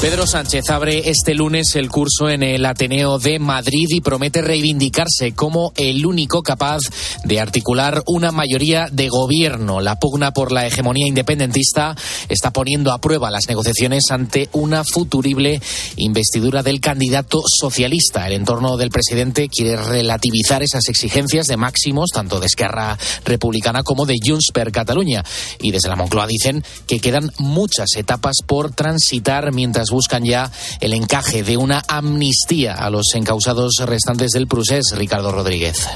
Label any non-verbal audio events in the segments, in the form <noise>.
Pedro Sánchez abre este lunes el curso en el Ateneo de Madrid y promete reivindicarse como el único capaz de articular una mayoría de gobierno. La pugna por la hegemonía independentista está poniendo a prueba las negociaciones ante una futurible investidura del candidato socialista. El entorno del presidente quiere relativizar esas exigencias de máximos, tanto de Esquerra Republicana como de Junts per Cataluña. Y desde la Moncloa dicen que quedan muchas etapas por transitar mientras buscan ya el encaje de una amnistía a los encausados restantes del procés, Ricardo Rodríguez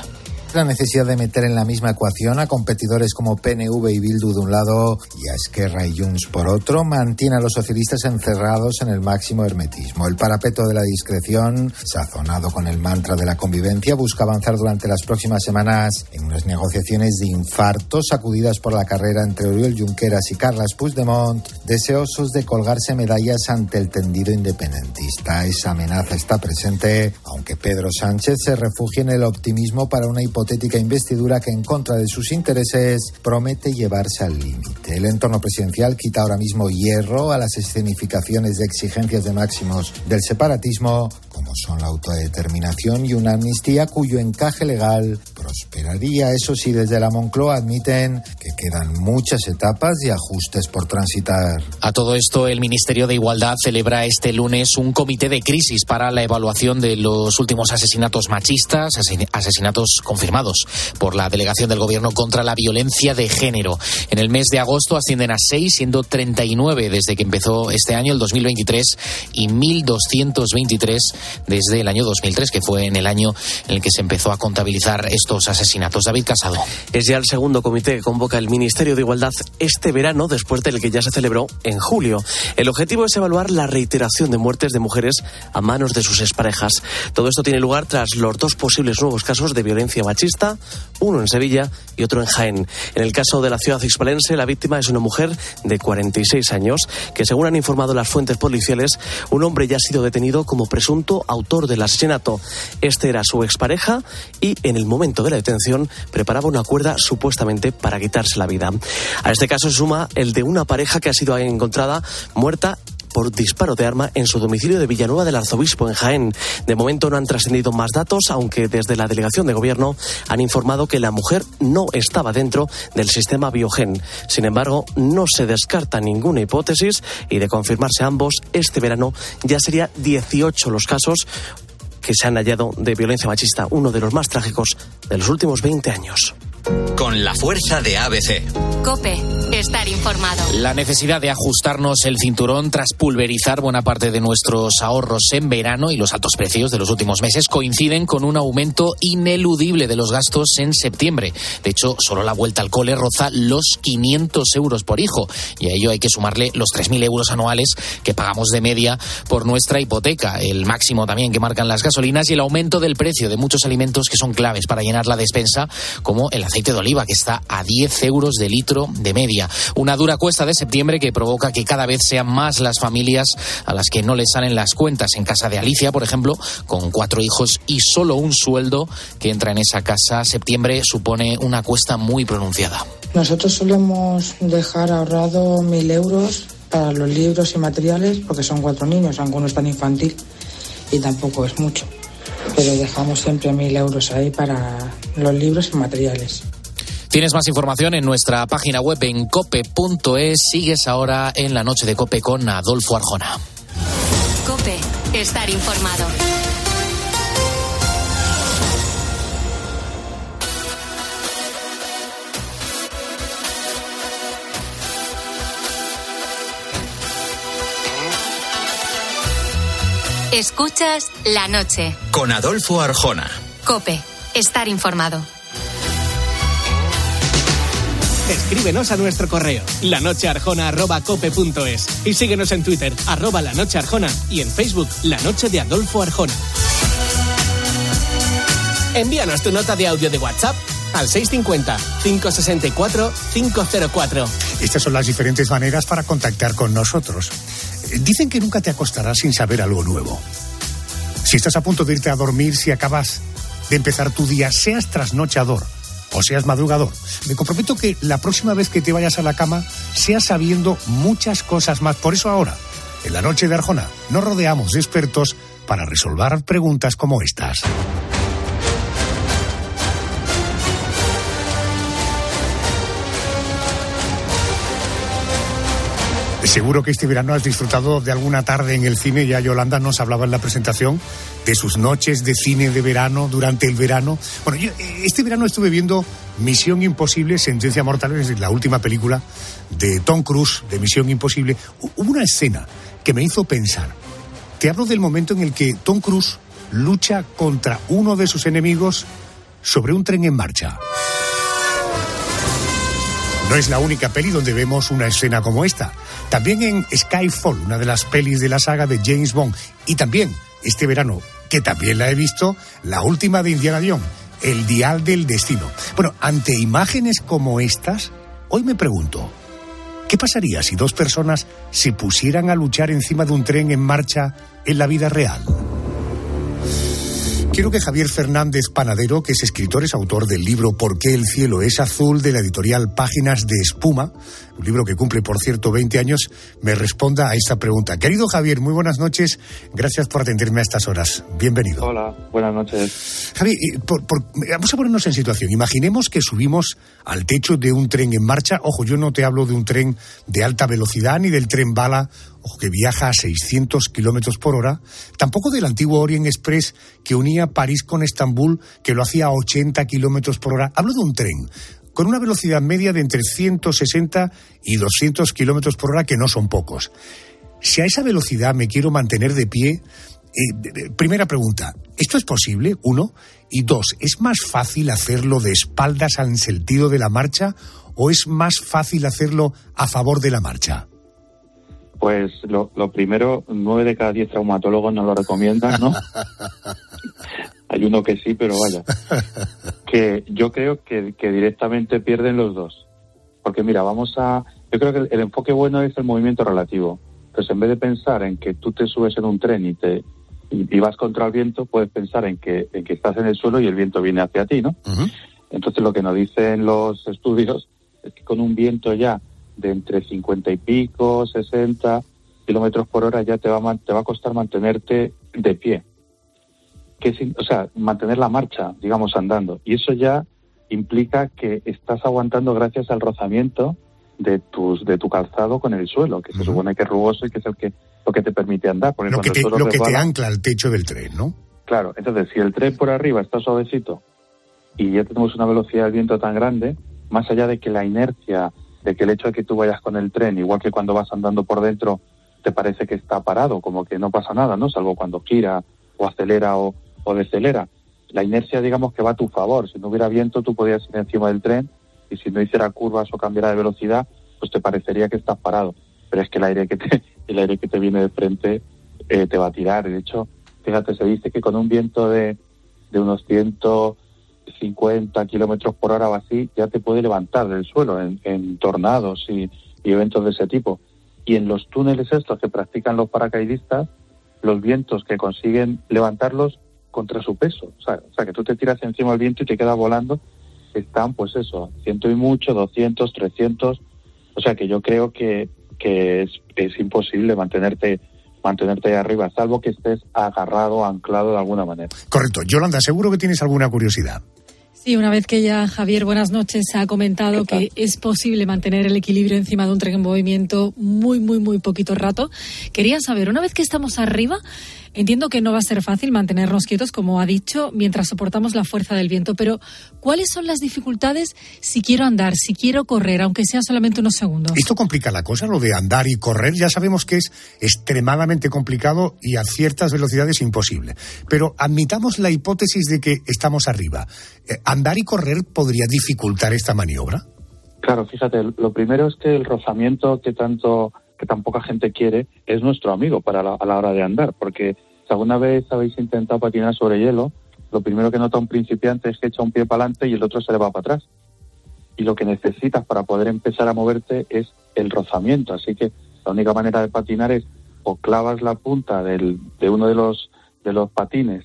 la necesidad de meter en la misma ecuación a competidores como PNV y Bildu de un lado y a Esquerra y Junts por otro, mantiene a los socialistas encerrados en el máximo hermetismo. El parapeto de la discreción, sazonado con el mantra de la convivencia, busca avanzar durante las próximas semanas en unas negociaciones de infarto sacudidas por la carrera entre Oriol Junqueras y Carles Puigdemont, deseosos de colgarse medallas ante el tendido independentista. Esa amenaza está presente, aunque Pedro Sánchez se refugia en el optimismo para una hipótesis hipotética investidura que en contra de sus intereses promete llevarse al límite. El entorno presidencial quita ahora mismo hierro a las escenificaciones de exigencias de máximos del separatismo como son la autodeterminación y una amnistía cuyo encaje legal prosperaría. Eso sí, desde la Moncloa admiten que quedan muchas etapas y ajustes por transitar. A todo esto, el Ministerio de Igualdad celebra este lunes un comité de crisis para la evaluación de los últimos asesinatos machistas, asesinatos confirmados por la delegación del Gobierno contra la violencia de género. En el mes de agosto ascienden a seis, siendo 39 desde que empezó este año, el 2023, y 1.223 desde el año 2003, que fue en el año en el que se empezó a contabilizar estos asesinatos. David Casado. Es ya el segundo comité que convoca el Ministerio de Igualdad este verano, después del que ya se celebró en julio. El objetivo es evaluar la reiteración de muertes de mujeres a manos de sus exparejas. Todo esto tiene lugar tras los dos posibles nuevos casos de violencia machista, uno en Sevilla y otro en Jaén. En el caso de la ciudad hispalense, la víctima es una mujer de 46 años que, según han informado las fuentes policiales, un hombre ya ha sido detenido como presunto autor del asesinato. Este era su expareja y en el momento de la detención preparaba una cuerda supuestamente para quitarse la vida. A este caso se suma el de una pareja que ha sido encontrada muerta por disparo de arma en su domicilio de Villanueva del Arzobispo, en Jaén. De momento no han trascendido más datos, aunque desde la delegación de gobierno han informado que la mujer no estaba dentro del sistema Biogen. Sin embargo, no se descarta ninguna hipótesis y de confirmarse ambos, este verano ya sería 18 los casos que se han hallado de violencia machista, uno de los más trágicos de los últimos 20 años con la fuerza de ABC. Cope, estar informado. La necesidad de ajustarnos el cinturón tras pulverizar buena parte de nuestros ahorros en verano y los altos precios de los últimos meses coinciden con un aumento ineludible de los gastos en septiembre. De hecho, solo la vuelta al cole roza los 500 euros por hijo y a ello hay que sumarle los 3.000 euros anuales que pagamos de media por nuestra hipoteca, el máximo también que marcan las gasolinas y el aumento del precio de muchos alimentos que son claves para llenar la despensa, como el aceite de oliva, que está a 10 euros de litro de media. Una dura cuesta de septiembre que provoca que cada vez sean más las familias a las que no les salen las cuentas. En casa de Alicia, por ejemplo, con cuatro hijos y solo un sueldo que entra en esa casa, septiembre supone una cuesta muy pronunciada. Nosotros solemos dejar ahorrado mil euros para los libros y materiales, porque son cuatro niños, aunque uno es tan infantil y tampoco es mucho pero dejamos siempre mil euros ahí para los libros y materiales. Tienes más información en nuestra página web en cope.es. Sigues ahora en la noche de Cope con Adolfo Arjona. Cope, estar informado. Escuchas la noche. Con Adolfo Arjona. Cope, estar informado. Escríbenos a nuestro correo, lanochearjona.cope.es y síguenos en Twitter, arroba lanochearjona y en Facebook, La Noche de Adolfo Arjona. Envíanos tu nota de audio de WhatsApp al 650-564-504. Estas son las diferentes maneras para contactar con nosotros. Dicen que nunca te acostarás sin saber algo nuevo. Si estás a punto de irte a dormir, si acabas de empezar tu día, seas trasnochador o seas madrugador. Me comprometo que la próxima vez que te vayas a la cama seas sabiendo muchas cosas más. Por eso ahora, en la noche de Arjona, nos rodeamos de expertos para resolver preguntas como estas. Seguro que este verano has disfrutado de alguna tarde en el cine. Ya Yolanda nos hablaba en la presentación de sus noches de cine de verano durante el verano. Bueno, yo este verano estuve viendo Misión Imposible, Sentencia Mortal, es la última película de Tom Cruise de Misión Imposible. Hubo una escena que me hizo pensar. Te hablo del momento en el que Tom Cruise lucha contra uno de sus enemigos sobre un tren en marcha. No es la única peli donde vemos una escena como esta. También en Skyfall, una de las pelis de la saga de James Bond. Y también, este verano, que también la he visto, la última de Indiana Jones, El Dial del Destino. Bueno, ante imágenes como estas, hoy me pregunto, ¿qué pasaría si dos personas se pusieran a luchar encima de un tren en marcha en la vida real? Quiero que Javier Fernández Panadero, que es escritor, es autor del libro ¿Por qué el cielo es azul? de la editorial Páginas de Espuma, un libro que cumple, por cierto, 20 años, me responda a esta pregunta. Querido Javier, muy buenas noches. Gracias por atenderme a estas horas. Bienvenido. Hola, buenas noches. Javier, vamos a ponernos en situación. Imaginemos que subimos al techo de un tren en marcha. Ojo, yo no te hablo de un tren de alta velocidad ni del tren bala ojo, que viaja a 600 kilómetros por hora, tampoco del antiguo Orient Express que unía París con Estambul, que lo hacía a 80 kilómetros por hora. Hablo de un tren con una velocidad media de entre 160 y 200 kilómetros por hora, que no son pocos. Si a esa velocidad me quiero mantener de pie, eh, primera pregunta, ¿esto es posible? Uno. Y dos, ¿es más fácil hacerlo de espaldas al sentido de la marcha o es más fácil hacerlo a favor de la marcha? Pues lo, primero, nueve de cada diez traumatólogos nos lo recomiendan, ¿no? <laughs> Hay uno que sí, pero vaya. Que yo creo que, directamente pierden los dos. Porque mira, vamos a... Yo creo que el, enfoque bueno es el movimiento relativo. Entonces, en vez de pensar en que tú te subes en un tren y te y, vas contra el viento, puedes pensar en que, en que estás en el suelo y el viento viene hacia ti, ¿no? Entonces, lo que nos dicen los estudios es que con un viento ya de entre 50 y pico, 60 kilómetros por hora ya te va, a, te va a costar mantenerte de pie. Que, o sea, mantener la marcha, digamos, andando. Y eso ya implica que estás aguantando gracias al rozamiento de tus de tu calzado con el suelo, que se supone que es rugoso y que es el que lo que te permite andar. lo que, te, lo que te ancla al techo del tren, ¿no? Claro, entonces si el tren por arriba está suavecito y ya tenemos una velocidad del viento tan grande, más allá de que la inercia de que el hecho de que tú vayas con el tren, igual que cuando vas andando por dentro, te parece que está parado, como que no pasa nada, ¿no? Salvo cuando gira o acelera o, o decelera. La inercia, digamos, que va a tu favor. Si no hubiera viento, tú podías ir encima del tren y si no hiciera curvas o cambiara de velocidad, pues te parecería que estás parado. Pero es que el aire que te, <laughs> el aire que te viene de frente eh, te va a tirar. De hecho, fíjate, se dice que con un viento de, de unos 100, 50 kilómetros por hora o así, ya te puede levantar del suelo en, tornados y, eventos de ese tipo. Y en los túneles estos que practican los paracaidistas, los vientos que consiguen levantarlos contra su peso. O sea, o sea, que tú te tiras encima del viento y te quedas volando, están pues eso, ciento y mucho, 200, 300. O sea que yo creo que, que es, es imposible mantenerte mantenerte ahí arriba, salvo que estés agarrado, anclado de alguna manera. Correcto. Yolanda, seguro que tienes alguna curiosidad. Sí, una vez que ya Javier, buenas noches, ha comentado que es posible mantener el equilibrio encima de un tren en movimiento muy, muy, muy poquito rato, quería saber, una vez que estamos arriba, Entiendo que no va a ser fácil mantenernos quietos, como ha dicho, mientras soportamos la fuerza del viento, pero ¿cuáles son las dificultades si quiero andar, si quiero correr, aunque sea solamente unos segundos? Esto complica la cosa, lo de andar y correr. Ya sabemos que es extremadamente complicado y a ciertas velocidades imposible. Pero admitamos la hipótesis de que estamos arriba. Eh, ¿Andar y correr podría dificultar esta maniobra? Claro, fíjate, lo primero es que el rozamiento que tanto que tan poca gente quiere, es nuestro amigo para a la hora de andar, porque si alguna vez habéis intentado patinar sobre hielo, lo primero que nota un principiante es que echa un pie para adelante y el otro se le va para atrás. Y lo que necesitas para poder empezar a moverte es el rozamiento. Así que la única manera de patinar es o clavas la punta del, de uno de los, de los patines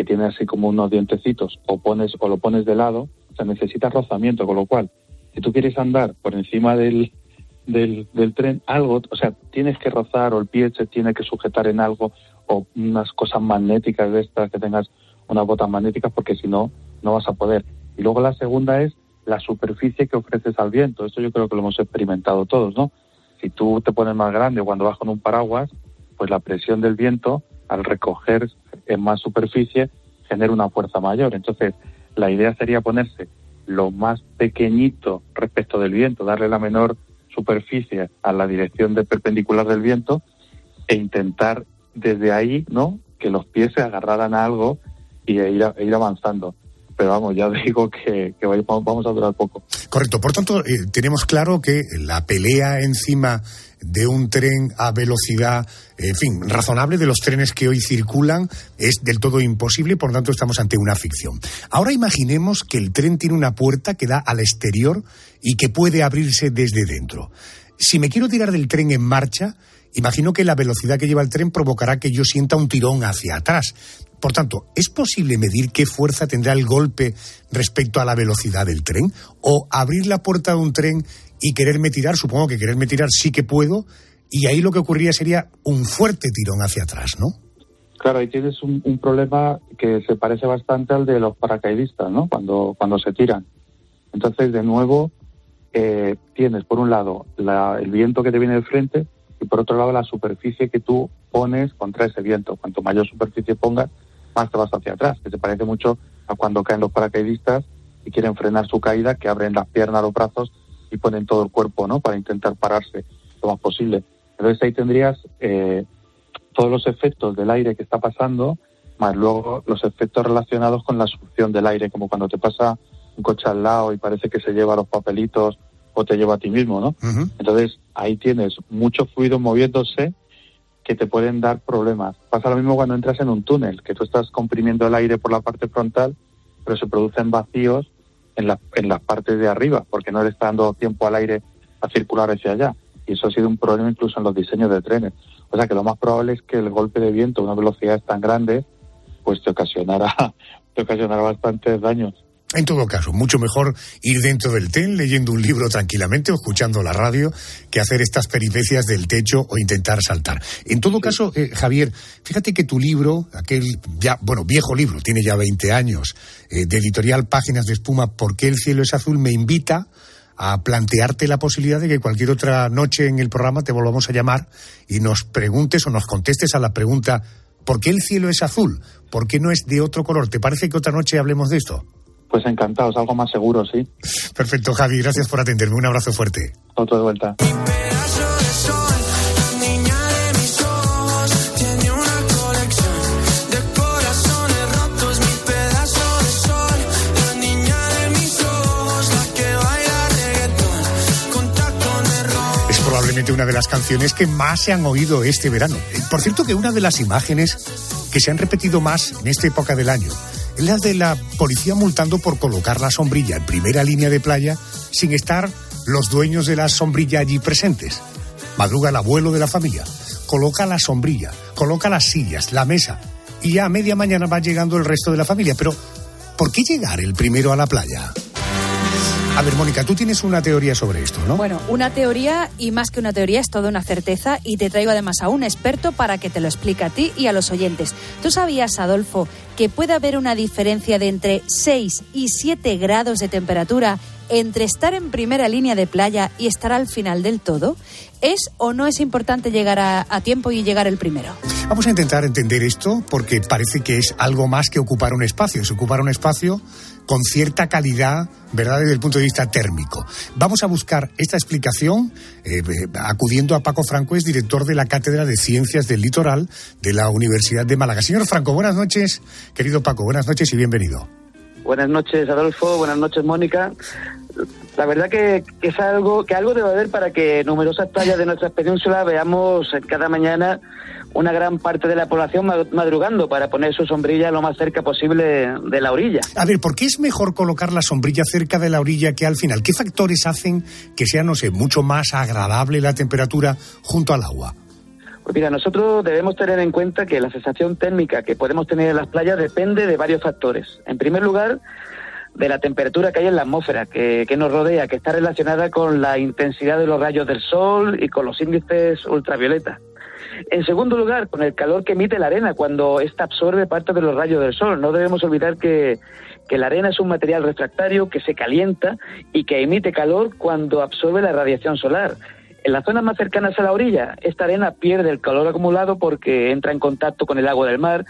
que tiene así como unos dientecitos o pones o lo pones de lado, se necesita rozamiento, con lo cual, si tú quieres andar por encima del, del, del, tren, algo, o sea, tienes que rozar o el pie se tiene que sujetar en algo o unas cosas magnéticas de estas, que tengas unas botas magnéticas, porque si no, no vas a poder. Y luego la segunda es la superficie que ofreces al viento. Esto yo creo que lo hemos experimentado todos, ¿no? Si tú te pones más grande cuando vas con un paraguas, pues la presión del viento al recoger en más superficie genera una fuerza mayor. Entonces, la idea sería ponerse lo más pequeñito respecto del viento, darle la menor superficie a la dirección de perpendicular del viento e intentar desde ahí, ¿no? Que los pies se agarraran a algo y e ir, ir avanzando pero vamos, ya <laughs> digo que, que, vamos a durar poco. Correcto, por tanto, eh, tenemos claro que la pelea encima de un tren a velocidad, en fin, razonable de los trenes que hoy circulan es del todo imposible, por lo tanto estamos ante una ficción. Ahora imaginemos que el tren tiene una puerta que da al exterior y que puede abrirse desde dentro. Si me quiero tirar del tren en marcha, imagino que la velocidad que lleva el tren provocará que yo sienta un tirón hacia atrás. Por tanto, ¿es posible medir qué fuerza tendrá el golpe respecto a la velocidad del tren? ¿O abrir la puerta de un tren y quererme tirar? Supongo que quererme tirar sí que puedo. Y ahí lo que ocurriría sería un fuerte tirón hacia atrás, ¿no? Claro, ahí tienes un, un problema que se parece bastante al de los paracaidistas, ¿no? Cuando, cuando se tiran. Entonces, de nuevo, eh, tienes por un lado la, el viento que te viene de frente y por otro lado la superficie que tú pones contra ese viento. Cuanto mayor superficie pongas, más te vas hacia atrás, que se parece mucho a cuando caen los paracaidistas y quieren frenar su caída, que abren las piernas, los brazos y ponen todo el cuerpo, ¿no? Para intentar pararse lo más posible. Entonces ahí tendrías eh, todos los efectos del aire que está pasando, más luego los efectos relacionados con la succión del aire, como cuando te pasa un coche al lado y parece que se lleva los papelitos o te lleva a ti mismo, ¿no? Entonces ahí tienes mucho fluido moviéndose que te pueden dar problemas. Pasa lo mismo cuando entras en un túnel, que tú estás comprimiendo el aire por la parte frontal, pero se producen vacíos en, la, en las partes de arriba, porque no le está dando tiempo al aire a circular hacia allá. Y eso ha sido un problema incluso en los diseños de trenes. O sea que lo más probable es que el golpe de viento a una velocidad tan grande, pues te ocasionará, <laughs> te bastantes daños. En todo caso, mucho mejor ir dentro del TEN leyendo un libro tranquilamente o escuchando la radio que hacer estas peripecias del techo o intentar saltar. En todo caso, eh, Javier, fíjate que tu libro, aquel ya, bueno, viejo libro, tiene ya 20 años, eh, de editorial Páginas de Espuma, ¿Por qué el cielo es azul? me invita a plantearte la posibilidad de que cualquier otra noche en el programa te volvamos a llamar y nos preguntes o nos contestes a la pregunta ¿por qué el cielo es azul? ¿Por qué no es de otro color? ¿Te parece que otra noche hablemos de esto? Pues encantados, algo más seguro, sí. Perfecto, Javi, gracias por atenderme. Un abrazo fuerte. Otro de vuelta. Es probablemente una de las canciones que más se han oído este verano. Por cierto que una de las imágenes que se han repetido más en esta época del año es la de la policía multando por colocar la sombrilla en primera línea de playa sin estar los dueños de la sombrilla allí presentes. Madruga el abuelo de la familia, coloca la sombrilla, coloca las sillas, la mesa y ya a media mañana va llegando el resto de la familia. Pero, ¿por qué llegar el primero a la playa? A ver, Mónica, tú tienes una teoría sobre esto, ¿no? Bueno, una teoría y más que una teoría es toda una certeza y te traigo además a un experto para que te lo explique a ti y a los oyentes. ¿Tú sabías, Adolfo, que puede haber una diferencia de entre 6 y 7 grados de temperatura entre estar en primera línea de playa y estar al final del todo? ¿Es o no es importante llegar a, a, tiempo y llegar el primero? Vamos a intentar entender esto porque parece que es algo más que ocupar un espacio. Es ocupar un espacio con cierta calidad, ¿verdad?, desde el punto de vista térmico. Vamos a buscar esta explicación eh, acudiendo a Paco Franco, es director de la Cátedra de Ciencias del Litoral de la Universidad de Málaga. Señor Franco, buenas noches. Querido Paco, buenas noches y bienvenido. Buenas noches, Adolfo. Buenas noches, Mónica. La verdad que, que, es algo que algo debe haber para que numerosas playas de nuestra península veamos cada mañana una gran parte de la población madrugando para poner su sombrilla lo más cerca posible de la orilla. A ver, ¿por qué es mejor colocar la sombrilla cerca de la orilla que al final? ¿Qué factores hacen que sea, no sé, mucho más agradable la temperatura junto al agua? Pues mira, nosotros debemos tener en cuenta que la sensación térmica que podemos tener en las playas depende de varios factores. En primer lugar, de la temperatura que hay en la atmósfera que, que, nos rodea, que está relacionada con la intensidad de los rayos del sol y con los índices ultravioleta. En segundo lugar, con el calor que emite la arena cuando ésta absorbe parte de los rayos del sol. No debemos olvidar que, que la arena es un material refractario que se calienta y que emite calor cuando absorbe la radiación solar. En las zonas más cercanas a la orilla, esta arena pierde el calor acumulado porque entra en contacto con el agua del mar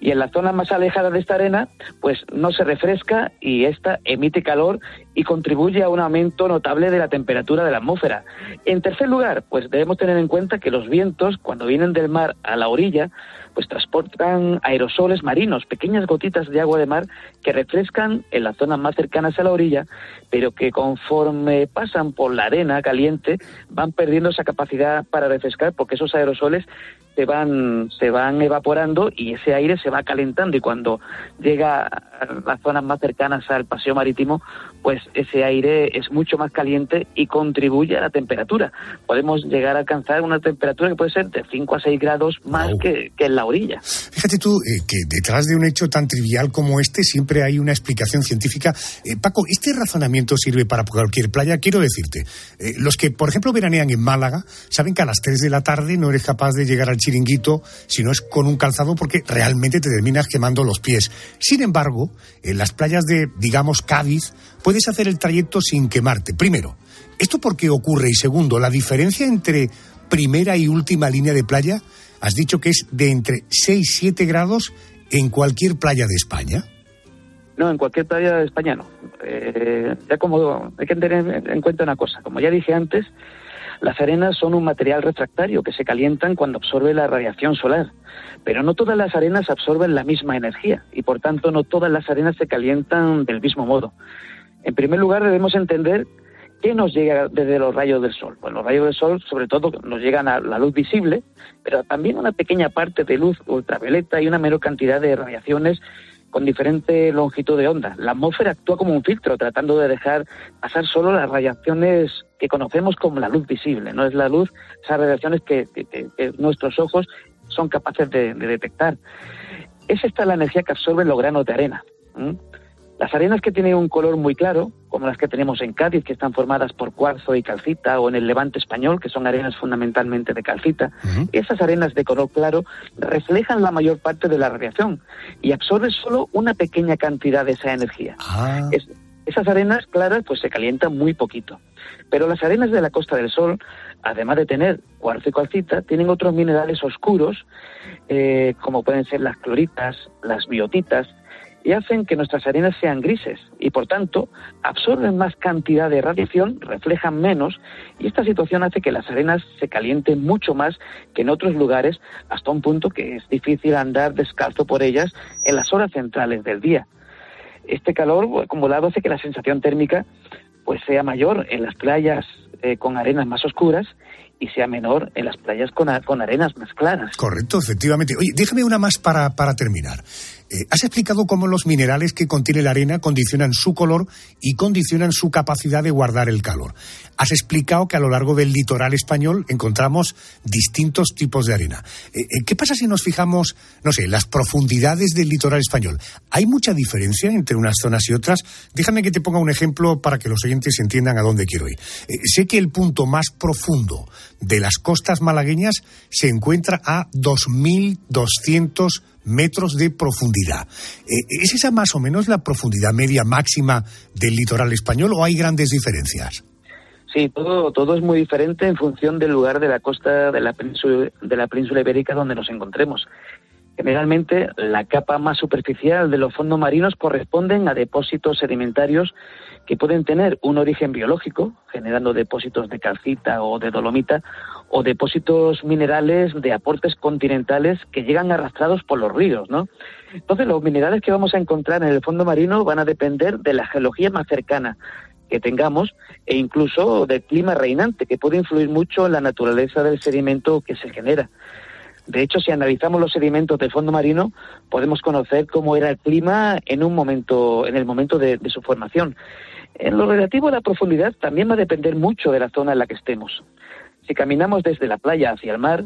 y en las zonas más alejadas de esta arena, pues no se refresca y esta emite calor y contribuye a un aumento notable de la temperatura de la atmósfera. En tercer lugar, pues debemos tener en cuenta que los vientos, cuando vienen del mar a la orilla, pues transportan aerosoles marinos, pequeñas gotitas de agua de mar que refrescan en las zonas más cercanas a la orilla, pero que conforme pasan por la arena caliente van perdiendo esa capacidad para refrescar porque esos aerosoles se van se van evaporando y ese aire se va calentando y cuando llega a las zonas más cercanas al paseo marítimo, pues ese aire es mucho más caliente y contribuye a la temperatura. Podemos llegar a alcanzar una temperatura que puede ser de 5 a 6 grados más que, que, en la orilla. Fíjate tú eh, que detrás de un hecho tan trivial como este siempre hay una explicación científica. Eh, Paco, ¿este razonamiento sirve para cualquier playa? Quiero decirte, eh, los que, por ejemplo, veranean en Málaga, saben que a las 3 de la tarde no eres capaz de llegar al chiringuito si no es con un calzado porque realmente te terminas quemando los pies. Sin embargo, en las playas de, digamos, Cádiz, puedes hacer el trayecto sin quemarte. Primero, ¿esto por qué ocurre? Y segundo, la diferencia entre primera y última línea de playa, has dicho que es de entre 6 y 7 grados en cualquier playa de España. No, en cualquier playa de España no. Eh, ya como hay que tener en cuenta una cosa, como ya dije antes, las arenas son un material refractario que se calientan cuando absorbe la radiación solar, pero no todas las arenas absorben la misma energía y por tanto no todas las arenas se calientan del mismo modo. En primer lugar debemos entender qué nos llega desde los rayos del sol. Pues los rayos del sol sobre todo nos llegan a la luz visible, pero también una pequeña parte de luz ultravioleta y una menor cantidad de radiaciones con diferente longitud de onda. La atmósfera actúa como un filtro, tratando de dejar pasar solo las radiaciones que conocemos como la luz visible. No es la luz, esas radiaciones que, nuestros ojos son capaces de, de, detectar. Es esta la energía que absorben los granos de arena. Las arenas que tienen un color muy claro, como las que tenemos en Cádiz, que están formadas por cuarzo y calcita, o en el levante español, que son arenas fundamentalmente de calcita, uh -huh. esas arenas de color claro reflejan la mayor parte de la radiación y absorben solo una pequeña cantidad de esa energía. Ah. Es, esas arenas claras pues se calientan muy poquito. Pero las arenas de la Costa del Sol, además de tener cuarzo y calcita, tienen otros minerales oscuros, eh, como pueden ser las cloritas, las biotitas, y hacen que nuestras arenas sean grises y por tanto absorben más cantidad de radiación, reflejan menos y esta situación hace que las arenas se calienten mucho más que en otros lugares hasta un punto que es difícil andar descalzo por ellas en las horas centrales del día. Este calor acumulado hace que la sensación térmica pues sea mayor en las playas eh, con arenas más oscuras y sea menor en las playas con, con arenas más claras. Correcto, efectivamente. Oye, déjame una más para, para terminar. Eh, has explicado cómo los minerales que contiene la arena condicionan su color y condicionan su capacidad de guardar el calor. Has explicado que a lo largo del litoral español encontramos distintos tipos de arena. Eh, eh, ¿Qué pasa si nos fijamos, no sé, las profundidades del litoral español? ¿Hay mucha diferencia entre unas zonas y otras? Déjame que te ponga un ejemplo para que los oyentes entiendan a dónde quiero ir. Eh, sé que el punto más profundo de las costas malagueñas se encuentra a 2.200 metros de profundidad. ¿Es esa más o menos la profundidad media máxima del litoral español o hay grandes diferencias? Sí, todo, todo es muy diferente en función del lugar de la costa de la, península, de la península ibérica donde nos encontremos. Generalmente, la capa más superficial de los fondos marinos corresponden a depósitos sedimentarios que pueden tener un origen biológico, generando depósitos de calcita o de dolomita, o depósitos minerales de aportes continentales que llegan arrastrados por los ríos, ¿no? Entonces, los minerales que vamos a encontrar en el fondo marino van a depender de la geología más cercana que tengamos e incluso del clima reinante, que puede influir mucho en la naturaleza del sedimento que se genera. De hecho, si analizamos los sedimentos del fondo marino, podemos conocer cómo era el clima en un momento, en el momento de, de su formación. En lo relativo a la profundidad, también va a depender mucho de la zona en la que estemos. Si caminamos desde la playa hacia el mar,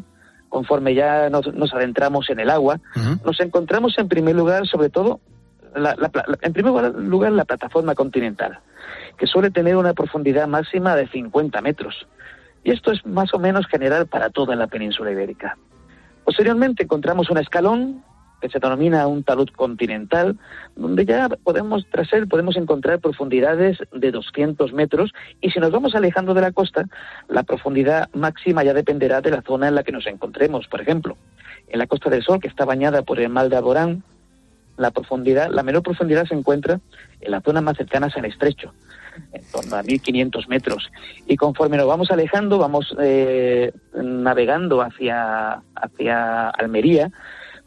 conforme ya nos, nos adentramos en el agua, uh -huh. nos encontramos en primer lugar, sobre todo, en primer lugar, la plataforma continental, que suele tener una profundidad máxima de 50 metros. Y esto es más o menos general para toda la península ibérica. Posteriormente encontramos un escalón que se denomina un talud continental, donde ya podemos, tras él, podemos encontrar profundidades de 200 metros y si nos vamos alejando de la costa, la profundidad máxima ya dependerá de la zona en la que nos encontremos. Por ejemplo, en la Costa del Sol, que está bañada por el Mal de Alborán, la profundidad, la menor profundidad se encuentra en la zona más cercana al estrecho, en torno a 1500 metros. Y conforme nos vamos alejando, vamos eh, navegando hacia, hacia Almería,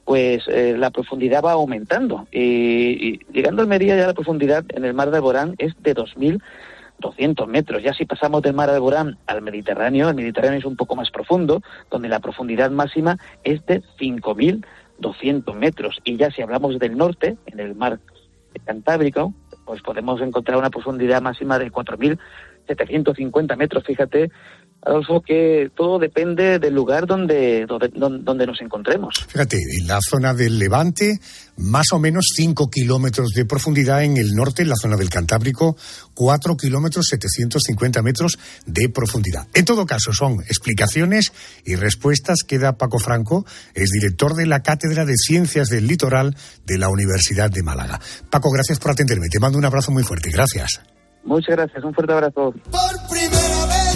pues eh, la profundidad va aumentando. Y, llegando a Almería ya la profundidad en el mar de Alborán es de 2.200 metros. Ya si pasamos del mar de Alborán al Mediterráneo, el Mediterráneo es un poco más profundo, donde la profundidad máxima es de 5.000 200 metros. Y ya si hablamos del norte, en el mar Cantábrico, pues podemos encontrar una profundidad máxima de 4.750 metros. Fíjate Adolfo, que todo depende del lugar donde, donde, nos encontremos. Fíjate, en la zona del Levante, más o menos 5 kilómetros de profundidad, en el norte, en la zona del Cantábrico, 4 kilómetros 750 metros de profundidad. En todo caso, son explicaciones y respuestas que da Paco Franco, es director de la Cátedra de Ciencias del Litoral de la Universidad de Málaga. Paco, gracias por atenderme. Te mando un abrazo muy fuerte. Gracias. Muchas gracias. Un fuerte abrazo. Por primera vez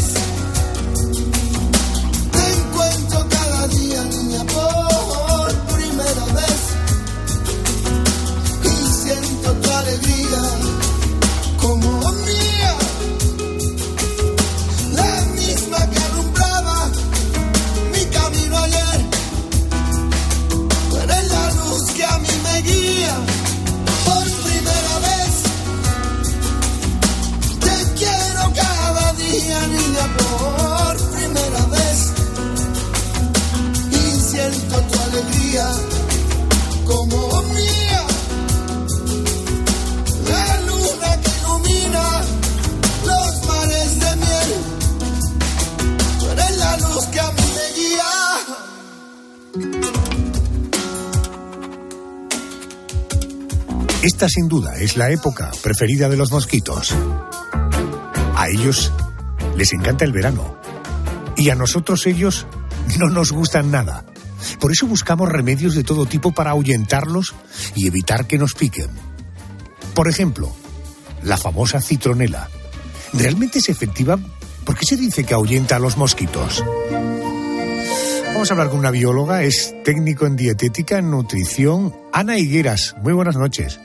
Esta sin duda es la época preferida de los mosquitos. A ellos les encanta el verano. Y a nosotros ellos no nos gustan nada. Por eso buscamos remedios de todo tipo para ahuyentarlos y evitar que nos piquen. Por ejemplo, la famosa citronela. ¿Realmente es efectiva? ¿Por qué se dice que ahuyenta a los mosquitos? Vamos a hablar con una bióloga, es técnico en dietética, en nutrición, Ana Higueras. Muy buenas noches.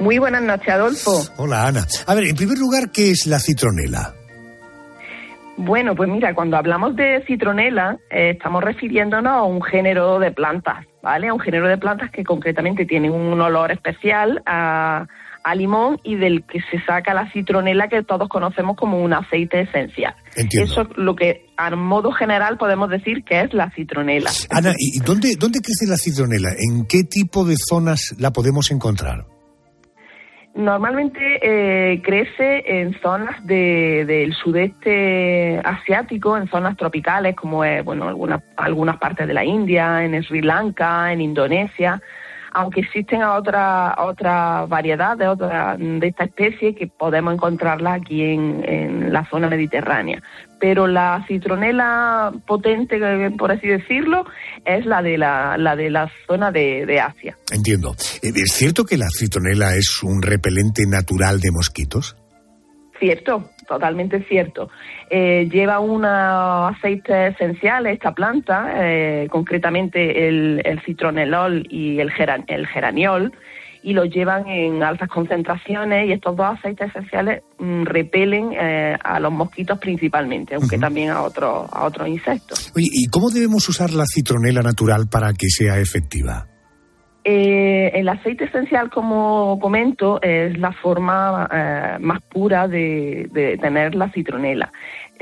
Muy buenas noches, Adolfo. Hola, Ana. A ver, en primer lugar, ¿qué es la citronela? Bueno, pues mira, cuando hablamos de citronela, eh, estamos refiriéndonos a un género de plantas, ¿vale? A un género de plantas que concretamente tienen un olor especial a, limón y del que se saca la citronela que todos conocemos como un aceite esencial. Entiendo. Eso es lo que a modo general podemos decir que es la citronela. Ana, ¿y dónde, dónde crece la citronela? ¿En qué tipo de zonas la podemos encontrar? Normalmente eh, crece en zonas del sudeste asiático, en zonas tropicales como es, bueno, algunas, algunas partes de la India, en Sri Lanka, en Indonesia, aunque existen otras otra variedades otra, de esta especie que podemos encontrarla aquí en, en, la zona mediterránea. Pero la citronela potente, por así decirlo, es la de la, la, de la zona de, de Asia. Entiendo. Eh, ¿Es cierto que la citronela es un repelente natural de mosquitos? Cierto, totalmente cierto. Eh, lleva un aceite esencial esta planta, eh, concretamente el, citronelol y el, el geraniol, y lo llevan en altas concentraciones y estos dos aceites esenciales mm, repelen eh, a los mosquitos principalmente, aunque también a otros a otros insectos. Oye, ¿y cómo debemos usar la citronela natural para que sea efectiva? Eh, el aceite esencial, como comento, es la forma eh, más pura de, tener la citronela.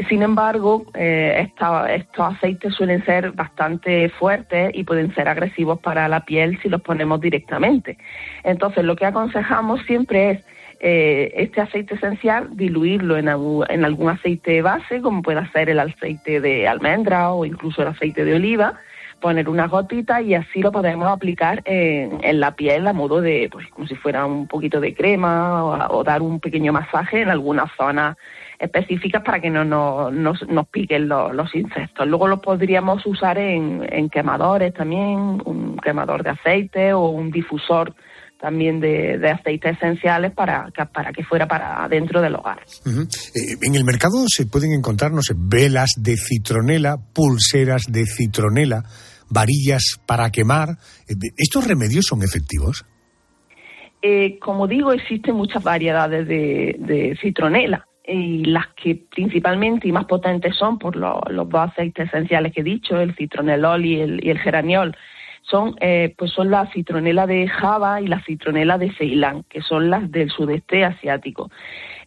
Sin embargo, eh, estos aceites suelen ser bastante fuertes y pueden ser agresivos para la piel si los ponemos directamente. Entonces, lo que aconsejamos siempre es este aceite esencial diluirlo en, en algún aceite base, como puede ser el aceite de almendra o incluso el aceite de oliva, poner unas gotitas y así lo podemos aplicar en, en la piel a modo de, pues como si fuera un poquito de crema o, dar un pequeño masaje en algunas zonas específicas para que no nos, nos, piquen los, los insectos. Luego lo podríamos usar en, en quemadores también, un quemador de aceite o un difusor también de, de aceites esenciales para que, para que fuera para dentro del hogar. Eh, en el mercado se pueden encontrar, no sé, velas de citronela, pulseras de citronela, varillas para quemar. Eh, ¿Estos remedios son efectivos? Eh, como digo, existen muchas variedades de, de citronela y las que principalmente y más potentes son por lo- los dos aceites esenciales que he dicho, el citronelol y el, y el geraniol, son eh, pues son la citronela de Java y la citronela de Ceilán, que son las del sudeste asiático.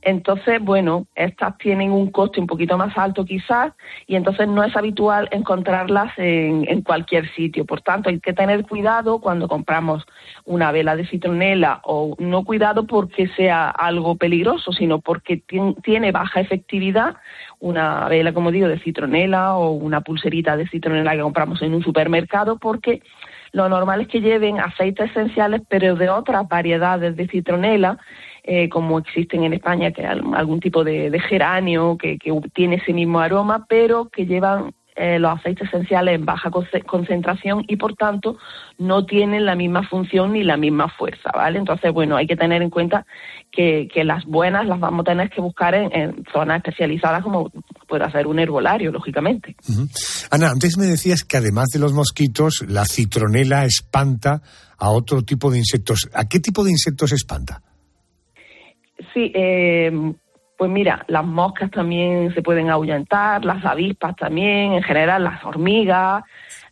Entonces, bueno, estas tienen un coste un poquito más alto quizás y entonces no es habitual encontrarlas en, en cualquier sitio. Por tanto, hay que tener cuidado cuando compramos una vela de citronela o no cuidado porque sea algo peligroso, sino porque tien- tiene baja efectividad una vela, como digo, de citronela o una pulserita de citronela que compramos en un supermercado porque lo normal es que lleven aceites esenciales, pero de otras variedades de citronela, eh, como existen en España, que algún tipo de, de geranio que, que tiene ese mismo aroma, pero que llevan eh, los aceites esenciales en baja conce- concentración y por tanto no tienen la misma función ni la misma fuerza, ¿vale? Entonces, bueno, hay que tener en cuenta que, que las buenas las vamos a tener que buscar en, en zonas especializadas como puede hacer un herbolario, lógicamente. Ana, antes me decías que además de los mosquitos, la citronela espanta a otro tipo de insectos. ¿A qué tipo de insectos espanta? Sí, eh, pues mira, las moscas también se pueden ahuyentar, las avispas también, en general las hormigas,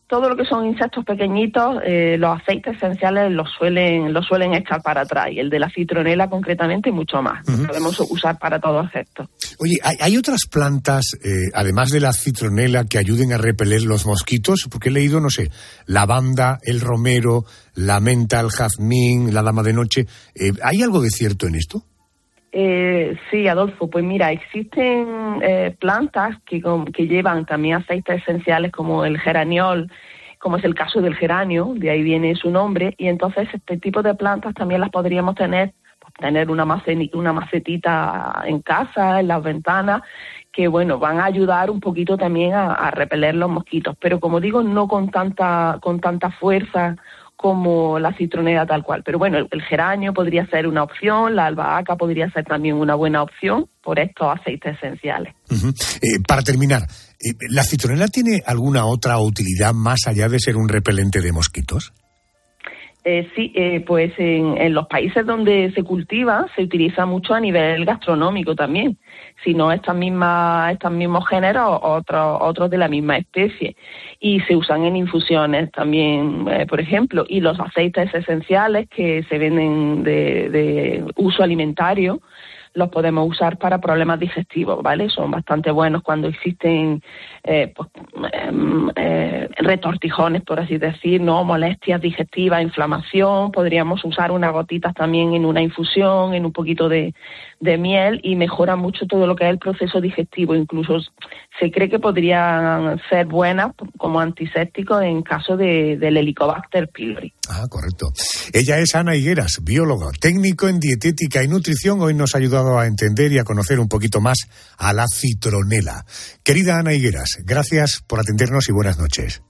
todo lo que son insectos pequeñitos, eh, los aceites esenciales los suelen, los suelen echar para atrás y el de la citronela concretamente mucho más. Lo podemos usar para todos estos. Oye, ¿hay, hay otras plantas, eh, además de la citronela, que ayuden a repeler los mosquitos? Porque he leído, no sé, lavanda, el romero, la menta, el jazmín, la dama de noche. Eh, ¿Hay algo de cierto en esto? Eh, sí, Adolfo, pues mira, existen eh, plantas que, que llevan también aceites esenciales como el geraniol, como es el caso del geranio, de ahí viene su nombre, y entonces este tipo de plantas también las podríamos tener, pues, tener una, maceni- una macetita en casa, en las ventanas, que bueno, van a ayudar un poquito también a, a repeler los mosquitos, pero como digo, no con tanta, con tanta fuerza como la citronela tal cual. Pero bueno, el, el geranio podría ser una opción, la albahaca podría ser también una buena opción por estos aceites esenciales. Eh, para terminar, eh, ¿la citronela tiene alguna otra utilidad más allá de ser un repelente de mosquitos? Eh, sí, eh, pues en, en los países donde se cultiva se utiliza mucho a nivel gastronómico también. Si no estas mismas, estos mismos géneros, otros otros de la misma especie. Y se usan en infusiones también, eh, por ejemplo. Y los aceites esenciales que se venden de, de uso alimentario los podemos usar para problemas digestivos, ¿vale? Son bastante buenos cuando existen eh, pues, em, eh, retortijones, por así decir, ¿no? Molestias digestivas, inflamación. Podríamos usar unas gotitas también en una infusión, en un poquito de, de miel y mejora mucho todo lo que es el proceso digestivo. Incluso se cree que podrían ser buenas como antisépticos en caso de, del Helicobacter pylori. Ah, correcto. Ella es Ana Higueras, bióloga, técnico en dietética y nutrición. Hoy nos ha ayudado a entender y a conocer un poquito más a la citronela. Querida Ana Higueras, gracias por atendernos y buenas noches.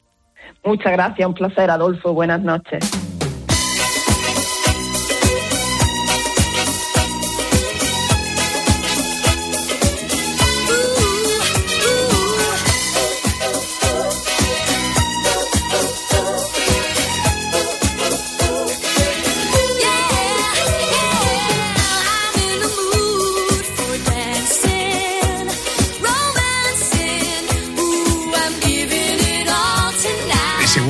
Muchas gracias, un placer, Adolfo. Buenas noches.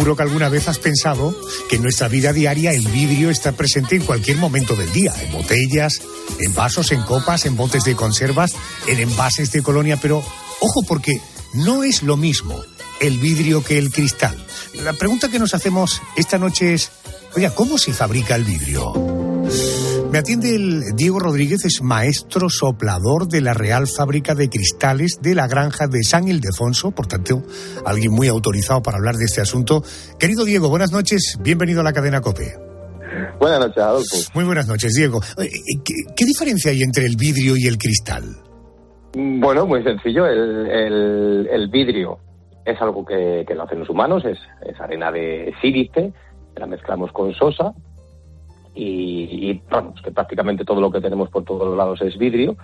Seguro que alguna vez has pensado que en nuestra vida diaria el vidrio está presente en cualquier momento del día, en botellas, en vasos, en copas, en botes de conservas, en envases de colonia, pero ojo porque no es lo mismo el vidrio que el cristal. La pregunta que nos hacemos esta noche es, oiga, ¿cómo se fabrica el vidrio? Me atiende el Diego Rodríguez, es maestro soplador de la Real Fábrica de Cristales de la Granja de San Ildefonso, por tanto, alguien muy autorizado para hablar de este asunto. Querido Diego, buenas noches, bienvenido a la cadena COPE. Buenas noches, Adolfo. Muy buenas noches, Diego. Eh, ¿Qué, qué diferencia hay entre el vidrio y el cristal? Bueno, muy sencillo. El, el- el vidrio es algo que, que lo hacen los humanos, es, es arena de sílice, la mezclamos con sosa y, y, vamos, que prácticamente todo lo que tenemos por todos los lados es vidrio.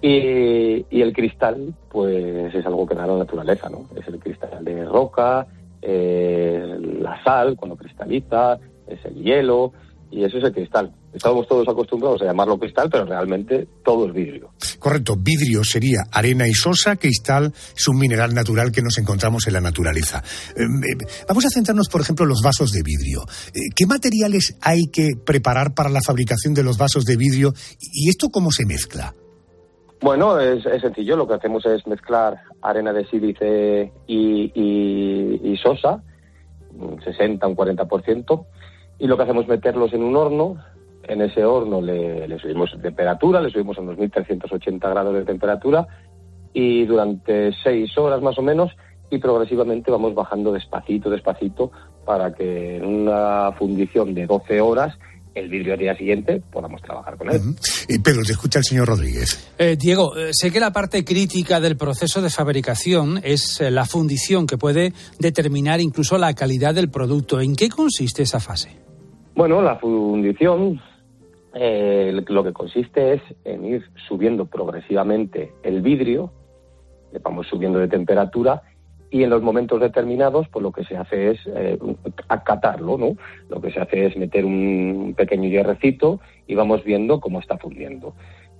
Y, el cristal, pues es algo que da la naturaleza, ¿no? Es el cristal de roca, la sal cuando cristaliza, es el hielo y eso es el cristal. Estamos todos acostumbrados a llamarlo cristal, pero realmente todo es vidrio. Correcto, vidrio sería arena y sosa, cristal es un mineral natural que nos encontramos en la naturaleza. Eh, eh, vamos a centrarnos, por ejemplo, en los vasos de vidrio. Eh, ¿Qué materiales hay que preparar para la fabricación de los vasos de vidrio y esto cómo se mezcla? Bueno, es, es sencillo. Lo que hacemos es mezclar arena de sílice y, y- y sosa, un 60, un 40%, y lo que hacemos es meterlos en un horno. En ese horno le, le subimos temperatura, le subimos a unos 1380 grados de temperatura y durante seis horas más o menos y progresivamente vamos bajando despacito, despacito para que en una fundición de 12 horas el vidrio al día siguiente podamos trabajar con él. Eh, Pedro, te escucha el señor Rodríguez. Eh, Diego, eh, sé que la parte crítica del proceso de fabricación es eh, la fundición que puede determinar incluso la calidad del producto. ¿En qué consiste esa fase? Bueno, la fundición eh, lo que consiste es en ir subiendo progresivamente el vidrio, vamos subiendo de temperatura y en los momentos determinados pues lo que se hace es eh, acatarlo, ¿no? Lo que se hace es meter un pequeño hierrecito y vamos viendo cómo está fundiendo.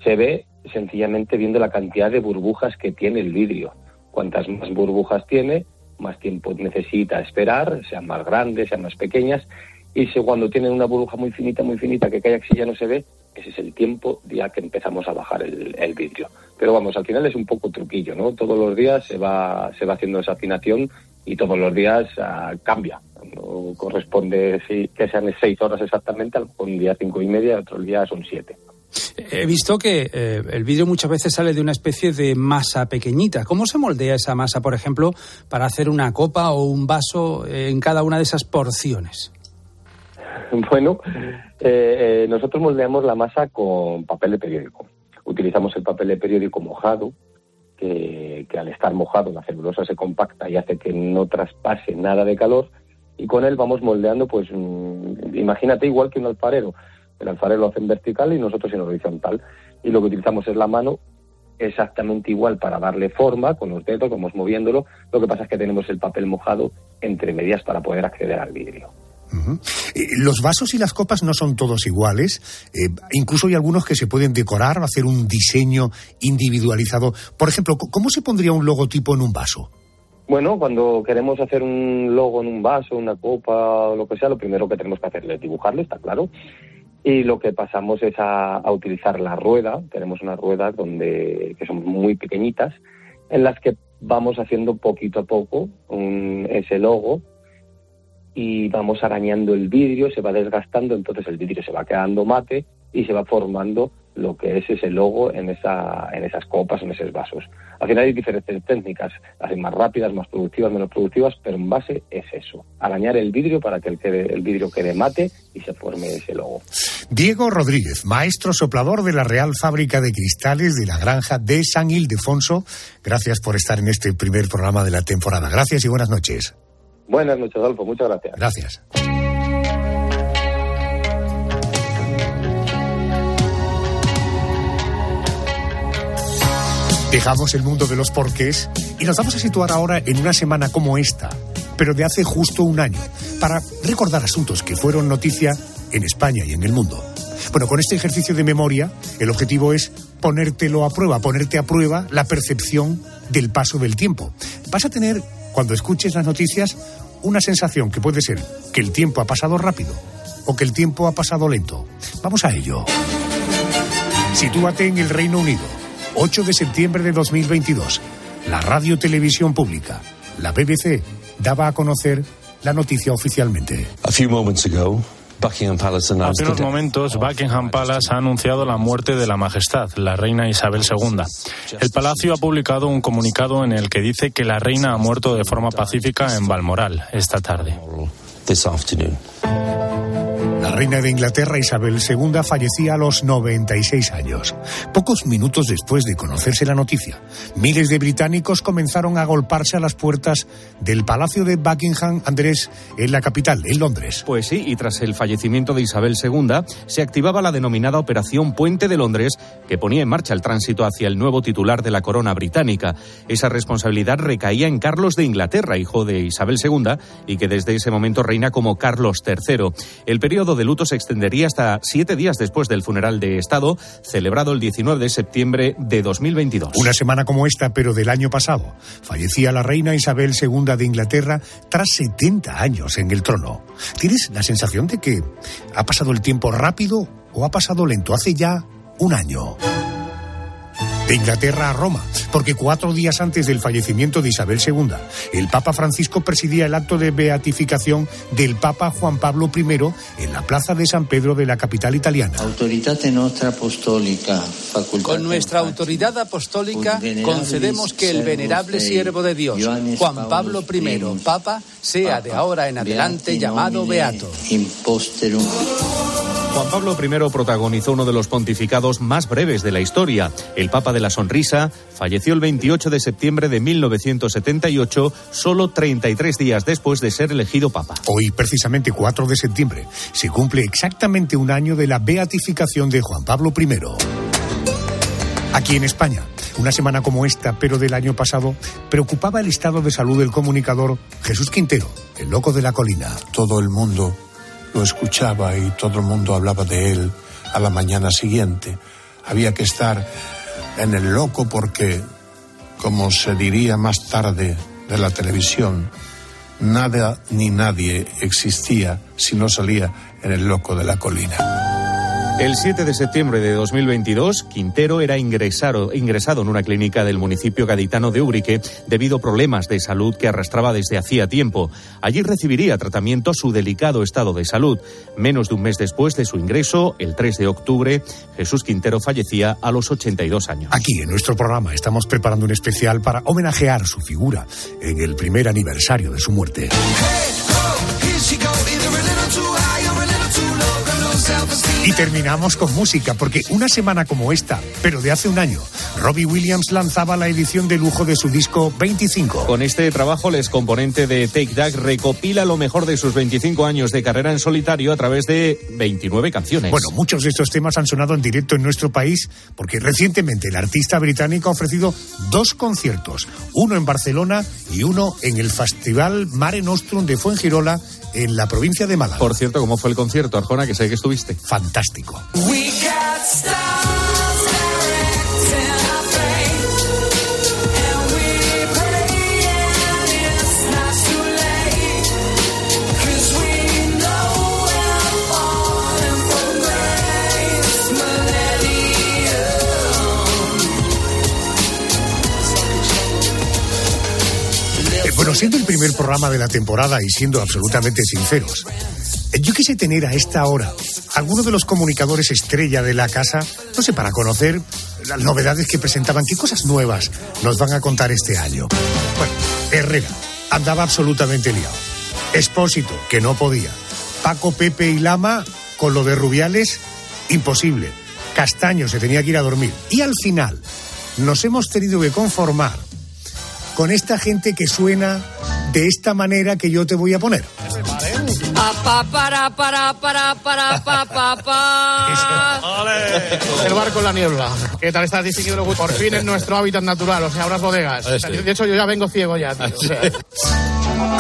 Se ve sencillamente viendo la cantidad de burbujas que tiene el vidrio. Cuantas más burbujas tiene, más tiempo necesita esperar, sean más grandes, sean más pequeñas, y cuando tiene una burbuja muy finita, muy finita, que calla que ya no se ve, ese es el tiempo ya que empezamos a bajar el, vidrio. Pero vamos, al final es un poco truquillo, ¿no? Todos los días se va, se va haciendo esa afinación y todos los días ah, cambia. No corresponde que sean seis horas exactamente, un día cinco y media, otro día son siete. He visto que eh, el vidrio muchas veces sale de una especie de masa pequeñita. ¿Cómo se moldea esa masa, por ejemplo, para hacer una copa o un vaso en cada una de esas porciones? <laughs> Bueno, eh, eh, nosotros moldeamos la masa con papel de periódico. Utilizamos el papel de periódico mojado, que, que al estar mojado la celulosa se compacta y hace que no traspase nada de calor. Y con él vamos moldeando, pues mm, imagínate igual que un alfarero. El alfarero lo hace en vertical y nosotros en horizontal. Y lo que utilizamos es la mano exactamente igual para darle forma con los dedos, vamos moviéndolo. Lo que pasa es que tenemos el papel mojado entre medias para poder acceder al vidrio. Eh, Los vasos y las copas no son todos iguales. eh, incluso hay algunos que se pueden decorar, hacer un diseño individualizado. Por ejemplo, ¿cómo se pondría un logotipo en un vaso? Bueno, cuando queremos hacer un logo en un vaso, una copa o lo que sea, lo primero que tenemos que hacer es dibujarlo, está claro. Y lo que pasamos es a, a utilizar la rueda. Tenemos unas ruedas donde, que son muy pequeñitas, en las que vamos haciendo poquito a poco un- ese logo y vamos arañando el vidrio, se va desgastando, entonces el vidrio se va quedando mate y se va formando lo que es ese logo en, esa, en esas copas, en esos vasos. Al final hay diferentes técnicas, las más rápidas, más productivas, menos productivas, pero en base es eso, arañar el vidrio para que el, quede- el vidrio quede mate y se forme ese logo. Diego Rodríguez, maestro soplador de la Real Fábrica de Cristales de la Granja de San Ildefonso. Gracias por estar en este primer programa de la temporada. Gracias y buenas noches. Buenas noches, Adolfo, muchas gracias. Gracias. Dejamos el mundo de los porqués y nos vamos a situar ahora en una semana como esta, pero de hace justo un año, para recordar asuntos que fueron noticia en España y en el mundo. Bueno, con este ejercicio de memoria, el objetivo es ponértelo a prueba, ponerte a prueba la percepción del paso del tiempo. Vas a tener, cuando escuches las noticias, una sensación que puede ser que el tiempo ha pasado rápido o que el tiempo ha pasado lento. Vamos a ello. Sitúate en el Reino Unido, 8 de septiembre de 2022. La Radio Televisión Pública, la BBC, daba a conocer la noticia oficialmente. A few moments ago, Hace unos momentos, Buckingham Palace ha anunciado la muerte de la Majestad, la reina Isabel II. El palacio ha publicado un comunicado en el que dice que la reina ha muerto de forma pacífica en Balmoral esta tarde. La reina de Inglaterra Isabel II fallecía a los 96 años. Pocos minutos después de conocerse la noticia, miles de británicos comenzaron a golparse a las puertas del Palacio de Buckingham, Andrés, en la capital, en Londres. Pues sí, y tras el fallecimiento de Isabel II, se activaba la denominada Operación Puente de Londres, que ponía en marcha el tránsito hacia el nuevo titular de la corona británica. Esa responsabilidad recaía en Carlos de Inglaterra, hijo de Isabel II, y que desde ese momento reina como Carlos III. El periodo de luto se extendería hasta siete días después del funeral de Estado, celebrado el 19 de septiembre de 2022. Una semana como esta, pero del año pasado, fallecía la reina Isabel II de Inglaterra tras 70 años en el trono. ¿Tienes la sensación de que ha pasado el tiempo rápido o ha pasado lento? Hace ya un año de Inglaterra a Roma, porque cuatro días antes del fallecimiento de Isabel II, el Papa Francisco presidía el acto de beatificación del Papa Juan Pablo I en la plaza de San Pedro de la capital italiana. Con nuestra autoridad apostólica concedemos que el venerable siervo de Dios, Juan Pablo I, Papa, sea de ahora en adelante llamado Beato. Juan Pablo I protagonizó uno de los pontificados más breves de la historia. El Papa de la Sonrisa falleció el 28 de septiembre de 1978, solo 33 días después de ser elegido Papa. Hoy, precisamente 4 de septiembre, se cumple exactamente un año de la beatificación de Juan Pablo I. Aquí en España, una semana como esta, pero del año pasado, preocupaba el estado de salud del comunicador Jesús Quintero, el loco de la colina. Todo el mundo lo escuchaba y todo el mundo hablaba de él a la mañana siguiente. Había que estar en el loco porque, como se diría más tarde de la televisión, nada ni nadie existía si no salía en el loco de la colina. El 7 de septiembre de 2022, Quintero era ingresado, en una clínica del municipio gaditano de Ubrique debido a problemas de salud que arrastraba desde hacía tiempo. Allí recibiría tratamiento su delicado estado de salud. Menos de un mes después de su ingreso, el 3 de octubre, Jesús Quintero fallecía a los 82 años. Aquí en nuestro programa estamos preparando un especial para homenajear su figura en el primer aniversario de su muerte. Y terminamos con música, porque una semana como esta, pero de hace un año, Robbie Williams lanzaba la edición de lujo de su disco 25. Con este trabajo, el excomponente de Take That recopila lo mejor de sus 25 años de carrera en solitario a través de 29 canciones. Bueno, muchos de estos temas han sonado en directo en nuestro país, porque recientemente el artista británico ha ofrecido dos conciertos, uno en Barcelona y uno en el Festival Mare Nostrum de Fuengirola, en la provincia de Málaga. Por cierto, ¿cómo fue el concierto, Arjona? Que sé que estuviste. Fantástico. Bueno, siendo el primer programa de la temporada y siendo absolutamente sinceros, yo quise tener a esta hora alguno de los comunicadores estrella de la casa, no sé, para conocer las novedades que presentaban, qué cosas nuevas nos van a contar este año. Bueno, Herrera andaba absolutamente liado. Expósito, que no podía. Paco, Pepe y Lama, con lo de Rubiales, imposible. Castaño se tenía que ir a dormir. Y al final, nos hemos tenido que conformar con esta gente que suena de esta manera que yo te voy a poner. Pa, para, para, para, para, pa, pa, pa. El barco en la niebla. ¿Qué tal estás distinguiendo? Por fin en nuestro hábitat natural, o sea, abras bodegas. De hecho, yo ya vengo ciego ya, tío.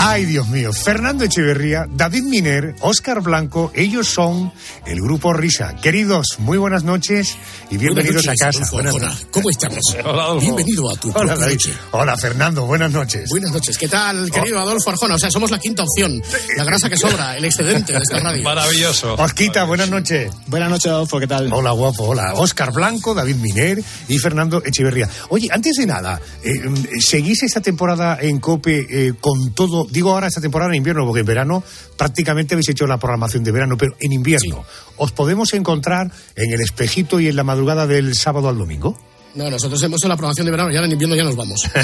Ay, Dios mío. Fernando Echeverría, David Miner, Óscar Blanco, ellos son el grupo Risa. Queridos, muy buenas noches y bienvenidos noches, a casa. Adolfo Buenas. ¿Cómo estamos? <laughs> Hola, Adolfo. Bienvenido a tu Hola, noche. Hola, Fernando. Buenas noches. Buenas noches. ¿Qué tal, querido Adolfo Arjona? O sea, somos la quinta opción. La grasa que sobra, el excedente de esta <laughs> radio. Maravilloso. Osquita, buenas noches. Buenas noches, Adolfo, ¿qué tal? Hola, guapo. Hola. Óscar Blanco, David Miner y Fernando Echeverría. Oye, antes de nada, eh, ¿seguís esta temporada en COPE eh, con todo digo ahora esta temporada en invierno, porque en verano prácticamente habéis hecho la programación de verano, pero en invierno, ¿os podemos encontrar en el espejito y en la madrugada del sábado al domingo? No, nosotros hemos hecho la programación de verano y ahora en invierno ya nos vamos. <laughs>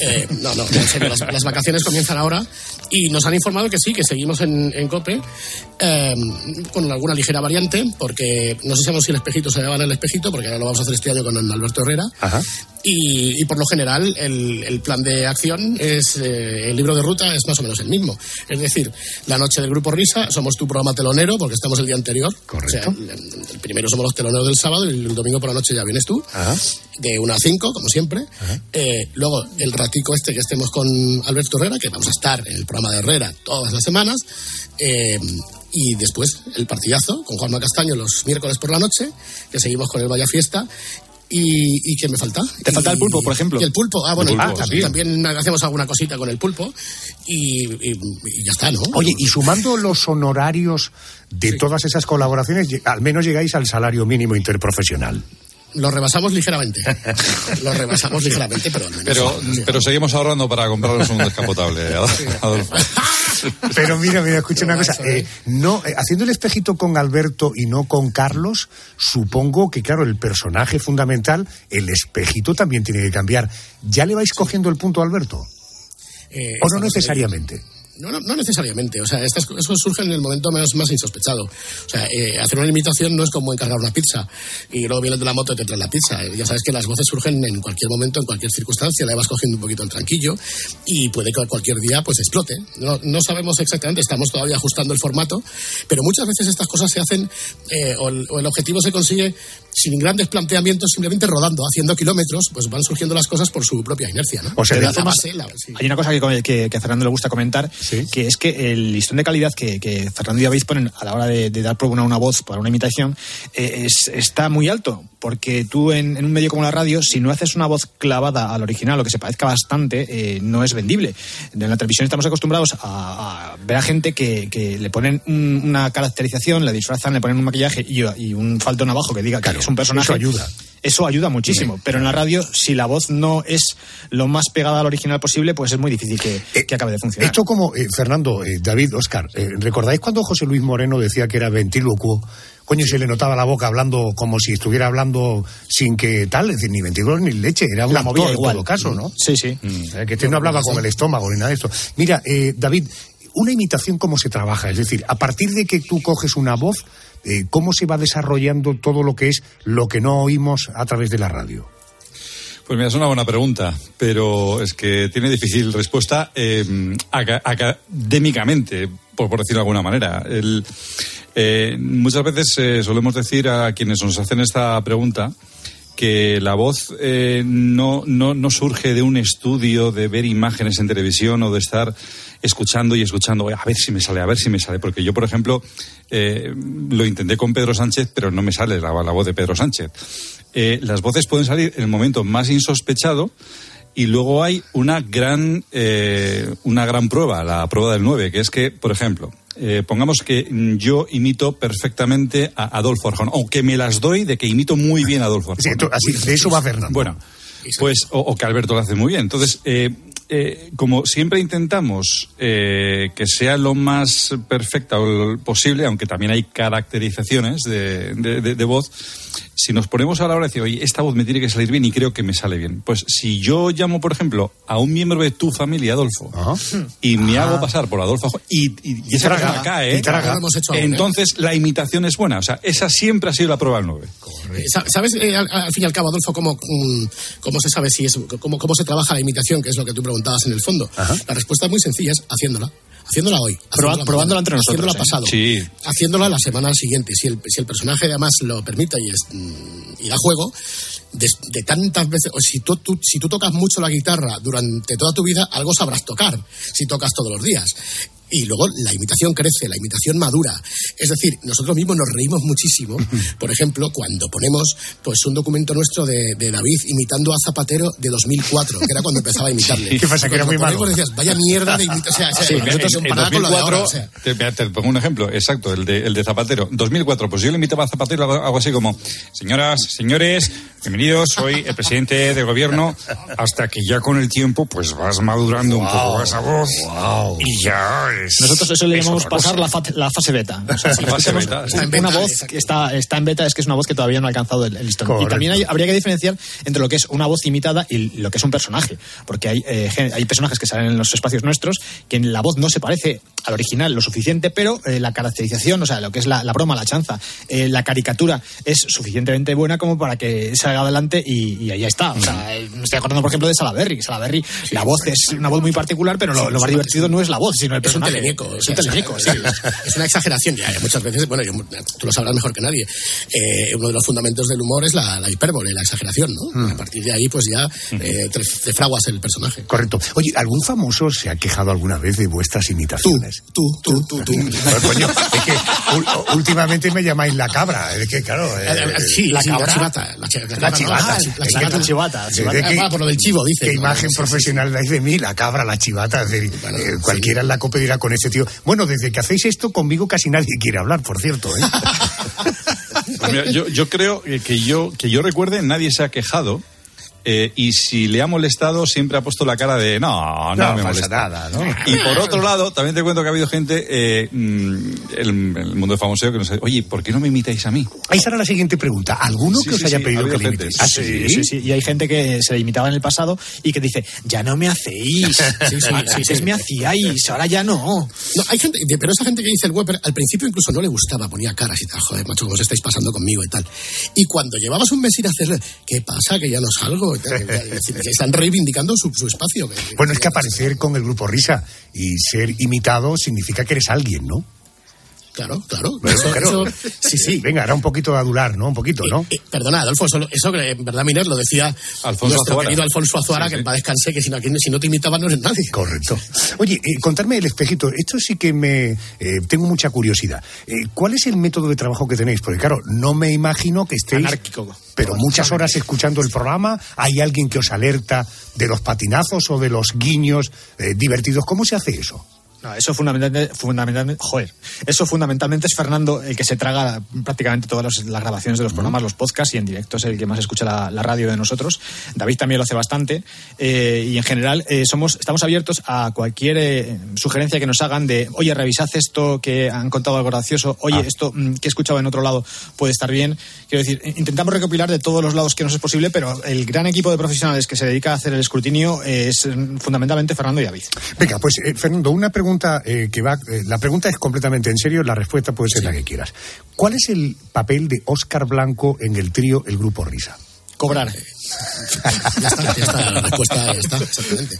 Eh, no, no, en serio, las, las vacaciones comienzan ahora y nos han informado que sí, que seguimos en, en COPE eh, con alguna ligera variante, porque no sabemos si el espejito se llama el espejito, porque ahora lo vamos a hacer este año con Alberto Herrera. Y, y por lo general el, el plan de acción es eh, el libro de ruta es más o menos el mismo. Es decir, la noche del grupo Risa somos tu programa telonero porque estamos el día anterior. Correcto. O sea, el, el primero somos los teloneros del sábado y el domingo por la noche ya vienes tú. De 1 a 5, como siempre. Eh, luego el ratico este que estemos con Alberto Herrera, que vamos a estar en el programa de Herrera todas las semanas. Eh, y después el partidazo con Juanma Castaño los miércoles por la noche, que seguimos con el Vaya Fiesta. ¿Y, y qué me falta? Te falta el pulpo, por ejemplo. Y el pulpo, ah, bueno, pulpo, sí. también hacemos alguna cosita con el pulpo y, y- y ya está, ¿no? Oye, y sumando los honorarios de todas esas colaboraciones, al menos llegáis al salario mínimo interprofesional. Lo rebasamos ligeramente. Lo rebasamos <laughs> ligeramente, pero al menos. Pero, pero seguimos ahorrando para comprarnos un descapotable, Adolfo. Pero mira, mira, escucha una cosa. eh, no, eh, haciendo el espejito con Alberto y no con Carlos, supongo que, claro, el personaje fundamental, el espejito también tiene que cambiar. ¿Ya le vais cogiendo el punto a Alberto? Eh, ¿O no necesariamente? No, no, no necesariamente. O sea, estas cosas surgen en el momento más, más insospechado. O sea, eh, hacer una imitación no es como encargar una pizza y luego vienes de la moto y te traes la pizza. Eh, Ya sabes que las voces surgen en cualquier momento, en cualquier circunstancia. Le vas cogiendo un poquito el tranquillo y puede que cualquier día pues explote. No, no sabemos exactamente, estamos todavía ajustando el formato, pero muchas veces estas cosas se hacen eh, o, el, o el objetivo se consigue sin grandes planteamientos, simplemente rodando, haciendo kilómetros, pues van surgiendo las cosas por su propia inercia. ¿no? O sea, de la todas base, la- sí. Hay una cosa que, que- que a Fernando le gusta comentar, que es que el listón de calidad que, que Fernando y David ponen a la hora de, de dar a una voz para una imitación eh, es- está muy alto, porque tú en, en un medio como la radio, si no haces una voz clavada al original o que se parezca bastante, eh, no es vendible. En la televisión estamos acostumbrados a, a ver a gente que, que le ponen un- una caracterización, le disfrazan, le ponen un maquillaje y, y un faltón abajo que diga que es un personaje. eso ayuda. Eso ayuda muchísimo, pero en la radio, si la voz no es lo más pegada al original posible, pues es muy difícil que, que acabe de funcionar. Esto como, eh, Fernando, eh, David, Oscar, eh, ¿recordáis cuando José Luis Moreno decía que era ventílocuo? Coño, se le notaba la boca hablando como si estuviera hablando sin que tal, es decir, ni ventilador ni leche, era un actor en todo caso, ¿no? Sí, sí. Eh, que este no hablaba con el estómago ni nada de esto. Mira, eh, David, una imitación, ¿cómo se trabaja? Es decir, a partir de que tú coges una voz, eh, ¿cómo se va desarrollando todo lo que es lo que no oímos a través de la radio? Pues mira, es una buena pregunta, pero es que tiene difícil respuesta eh, aca- académicamente, por, decirlo de alguna manera. Eh, muchas veces solemos decir a quienes nos hacen esta pregunta que la voz no, no, no surge de un estudio de ver imágenes en televisión o de estar escuchando y escuchando, a ver si me sale, a ver si me sale, porque yo, por ejemplo, eh, lo intenté con Pedro Sánchez, pero no me sale la, la voz de Pedro Sánchez. Eh, las voces pueden salir en el momento más insospechado y luego hay una gran, eh, una gran prueba, la prueba del 9, que es que, por ejemplo, eh, pongamos que yo imito perfectamente a Adolfo Arjona, o que me las doy de que imito muy bien a Adolfo Arjona. Sí, así, de eso va Fernando. Bueno, pues, o, o que Alberto lo hace muy bien. Entonces, eh, eh, como siempre intentamos eh, que sea lo más perfecta posible, aunque también hay caracterizaciones de, de- de- de voz, si nos ponemos a la hora de decir, oye, esta voz me tiene que salir bien y creo que me sale bien. Pues si yo llamo, por ejemplo, a un miembro de tu familia, Adolfo, y me hago pasar por Adolfo y, y, y esa traga, persona cae, traga. Aún, ¿eh? entonces la imitación es buena. O sea, esa siempre ha sido la prueba del 9. Eh, sa- ¿Sabes, eh, al, al fin y al cabo, Adolfo, cómo, mm, cómo se sabe si es, cómo, cómo se trabaja la imitación, que es lo que tú preguntabas en el fondo? La respuesta es muy sencilla, es haciéndola. Haciéndola hoy. haciéndola probándola entre nosotros, Haciéndola ¿eh? pasado. Sí. Haciéndola la semana siguiente. Si el, si el personaje además lo permite y, es, mm, y da juego, de, de tantas veces, o si tú, tú- si tú tocas mucho la guitarra durante toda tu vida, algo sabrás tocar, si tocas todos los días. Y luego la imitación crece, la imitación madura. Es decir, nosotros mismos nos reímos muchísimo, por ejemplo, cuando ponemos pues un documento nuestro de, de David imitando a Zapatero de 2004, que era cuando empezaba a imitarle. <laughs> ¿Qué pasa, que era muy malo? decías, vaya mierda de imitación. O sea, o sea, Sí, nosotros en, en comparada con lo de 2004, ahora, o sea. te, pongo un ejemplo, exacto, el de, el de Zapatero. 2004, pues yo le invitaba a Zapatero algo, así como, señoras, señores, bienvenidos, soy el presidente del gobierno, hasta que ya con el tiempo pues vas madurando un poco esa voz y ya Nosotros eso le llamamos pasar la, fa- la fase beta. O sea, si La fase escuchamos beta, Está en una voz que está, está en beta es que es una voz que todavía no ha alcanzado el, el listón. Correcto. Y también hay- habría que diferenciar entre lo que es una voz imitada y lo que es un personaje. Porque hay, eh, hay personajes que salen en los espacios nuestros que en la voz no se parece al original lo suficiente, pero eh, la caracterización, o sea, lo que es la, la broma, la chanza, eh, la caricatura es suficientemente buena como para que salga adelante y, y ahí está. O sea, me estoy acordando, por ejemplo, de Salaberry. Salaberry, la voz es una voz muy particular, pero lo, lo más divertido no es la voz, sino el personaje. Teleñeco. Es un teleñeco, sí. <laughs> Es una exageración. Ya, muchas veces, bueno, yo- tú lo sabrás mejor que nadie. eh, uno de los fundamentos del humor es la, la hipérbole, la exageración, ¿no? A partir de ahí, pues ya eh, te, te fraguas el personaje. Correcto. Oye, ¿algún famoso se ha quejado alguna vez de vuestras imitaciones? Tú, tú, tú, tú. <laughs> Coño, es que ul- últimamente me llamáis la cabra. Es que, claro. eh, Sí, la sí, cabra. la chivata. La, chivata. ah, la que chivata. chivata. que- Ah, por lo del chivo, dice. Qué ¿no? imagen Sí, sí, profesional dais de mí, la cabra, la chivata. es decir, eh, cualquiera en la copa dirá con este tío. Bueno, desde que hacéis esto, conmigo casi nadie quiere hablar, por cierto. ¿eh? <laughs> Yo, yo creo que yo, que yo recuerde, nadie se ha quejado. Eh, y si le ha molestado, siempre ha puesto la cara de no, no, No me molesta. nada, ¿no? Y por otro lado, también te cuento que ha habido gente, eh, mm, el, el mundo de famoseo, que nos dice, oye, ¿por qué no me imitáis a mí? Ahí será la siguiente pregunta. ¿Alguno Sí, que os sí, haya sí, ha pedido que le imitéis? Ah, sí, sí, sí. Y hay gente que se le imitaba en el pasado y que dice, ya no me hacéis. Sí, sí, Antes sí, sí. me hacíais, ahora ya no. No, hay gente, pero esa gente que dice el Weber, al principio incluso no le gustaba, ponía caras y tal, joder, macho, ¿cómo os estáis pasando conmigo y tal? Y cuando llevabas un mes sin hacerle, ¿qué pasa? Que ya no salgo. <laughs> están reivindicando su, espacio. Bueno, es que aparecer con el grupo Risa y ser imitado significa que eres alguien, ¿no? Claro, claro. Bueno, Eso- claro. eso- sí, sí. Venga, era un poquito de adular, ¿no? Un poquito, ¿no? Eh, perdona, Adolfo, solo- eso que en verdad Miner lo decía Alfonso nuestro Azuara. querido Alfonso Azuara, Sí, que sí. en paz descanse, que si no, si no te imitaba no eres nadie. Correcto. Oye, eh, contarme el espejito. Esto sí que me... eh, tengo mucha curiosidad. Eh, ¿Cuál es el método de trabajo que tenéis? Porque claro, no me imagino que estéis... Anárquico. Pero muchas horas escuchando el programa, hay alguien que os alerta de los patinazos o de los guiños eh, divertidos. ¿Cómo se hace eso? No, eso fundamentalmente, fundamentalmente, joder, eso fundamentalmente es Fernando el que se traga prácticamente todas las grabaciones de los programas, los podcasts y en directo es el que más escucha la, la radio de nosotros. David también lo hace bastante eh, y en general eh, somos, estamos abiertos a cualquier eh, sugerencia que nos hagan de, oye, revisad esto que han contado algo gracioso, oye, esto mm, que he escuchado en otro lado puede estar bien. Quiero decir, intentamos recopilar de todos los lados que nos es posible, pero el gran equipo de profesionales que se dedica a hacer el escrutinio es mm, fundamentalmente Fernando y David. Venga, pues Fernando, una pregunta eh, que va. eh, la pregunta es completamente en serio, la respuesta puede ser la que quieras. ¿Cuál es el papel de Óscar Blanco en el trío El Grupo Risa? Cobrar. Ya está, ya está, la respuesta está, exactamente.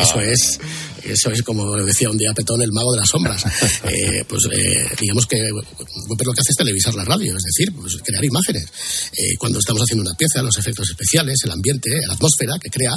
Eso es, eso es como decía un día Petón, el mago de las sombras. <laughs> Eh, pues eh, digamos que Weber lo que hace es televisar la radio, es decir, pues, crear imágenes. Eh, cuando estamos haciendo una pieza, los efectos especiales, el ambiente, la atmósfera que crea,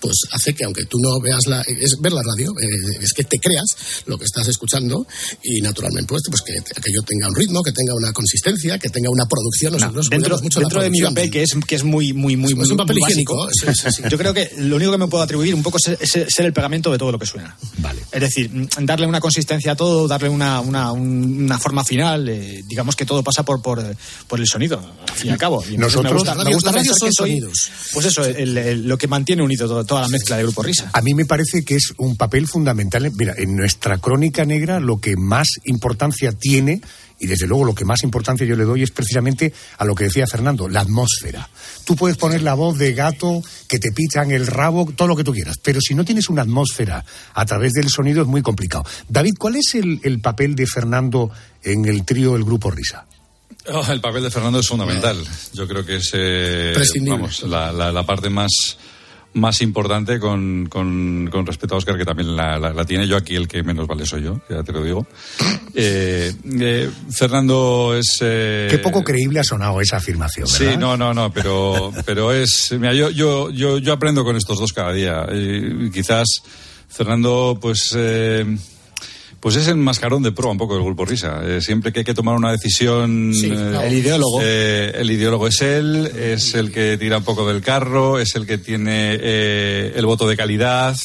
pues hace que aunque tú no veas la, es ver la radio, eh, es que te creas lo que estás escuchando y naturalmente pues, pues que aquello tenga un ritmo, que tenga una consistencia, que tenga una producción. Nosotros dentro cuidamos mucho dentro de mi papel, que es, que es muy, muy, muy, muy, papel muy básico, higiénico, sí, sí, sí. yo creo que lo único que me puedo atribuir un poco es, es ser el pegamento de todo lo que suena. Vale. Es decir, darle una consistencia a todo, darle una, una, un- una forma final. eh, digamos que todo pasa por, por, por el sonido, al fin y al cabo. Y Nosotros- me gusta, me gusta radio son que soy, sonidos. Pues eso, el- el- lo que mantiene unido toda la mezcla de Grupo Risa. A mí me parece que es un papel fundamental. Mira, en nuestra crónica negra lo que más importancia tiene, y desde luego lo que más importancia yo le doy es precisamente a lo que decía Fernando, la atmósfera. Tú puedes poner la voz de gato, que te pichan el rabo, todo lo que tú quieras, pero si no tienes una atmósfera a través del sonido es muy complicado. David, ¿cuál es el, el papel de Fernando en el trío El Grupo Risa? Oh, el papel de Fernando es fundamental. Yo creo que es eh, vamos, la, la- la parte más, más importante con, con- con respecto a Oscar, que también la, la- la tiene. Yo aquí el que menos vale soy yo, ya te lo digo. <laughs> Eh, eh, Fernando es... eh, Qué poco creíble ha sonado esa afirmación, ¿verdad? Sí, no, no, no, pero, <laughs> pero es. Mira, yo, yo, yo, yo aprendo con estos dos cada día. Quizás Fernando, pues. Pues es el mascarón de prueba un poco del Grupo Risa. Eh, siempre que hay que tomar una decisión... Sí, eh, el ideólogo. eh, el ideólogo es él, es el que tira un poco del carro, es el que tiene eh, el voto de calidad.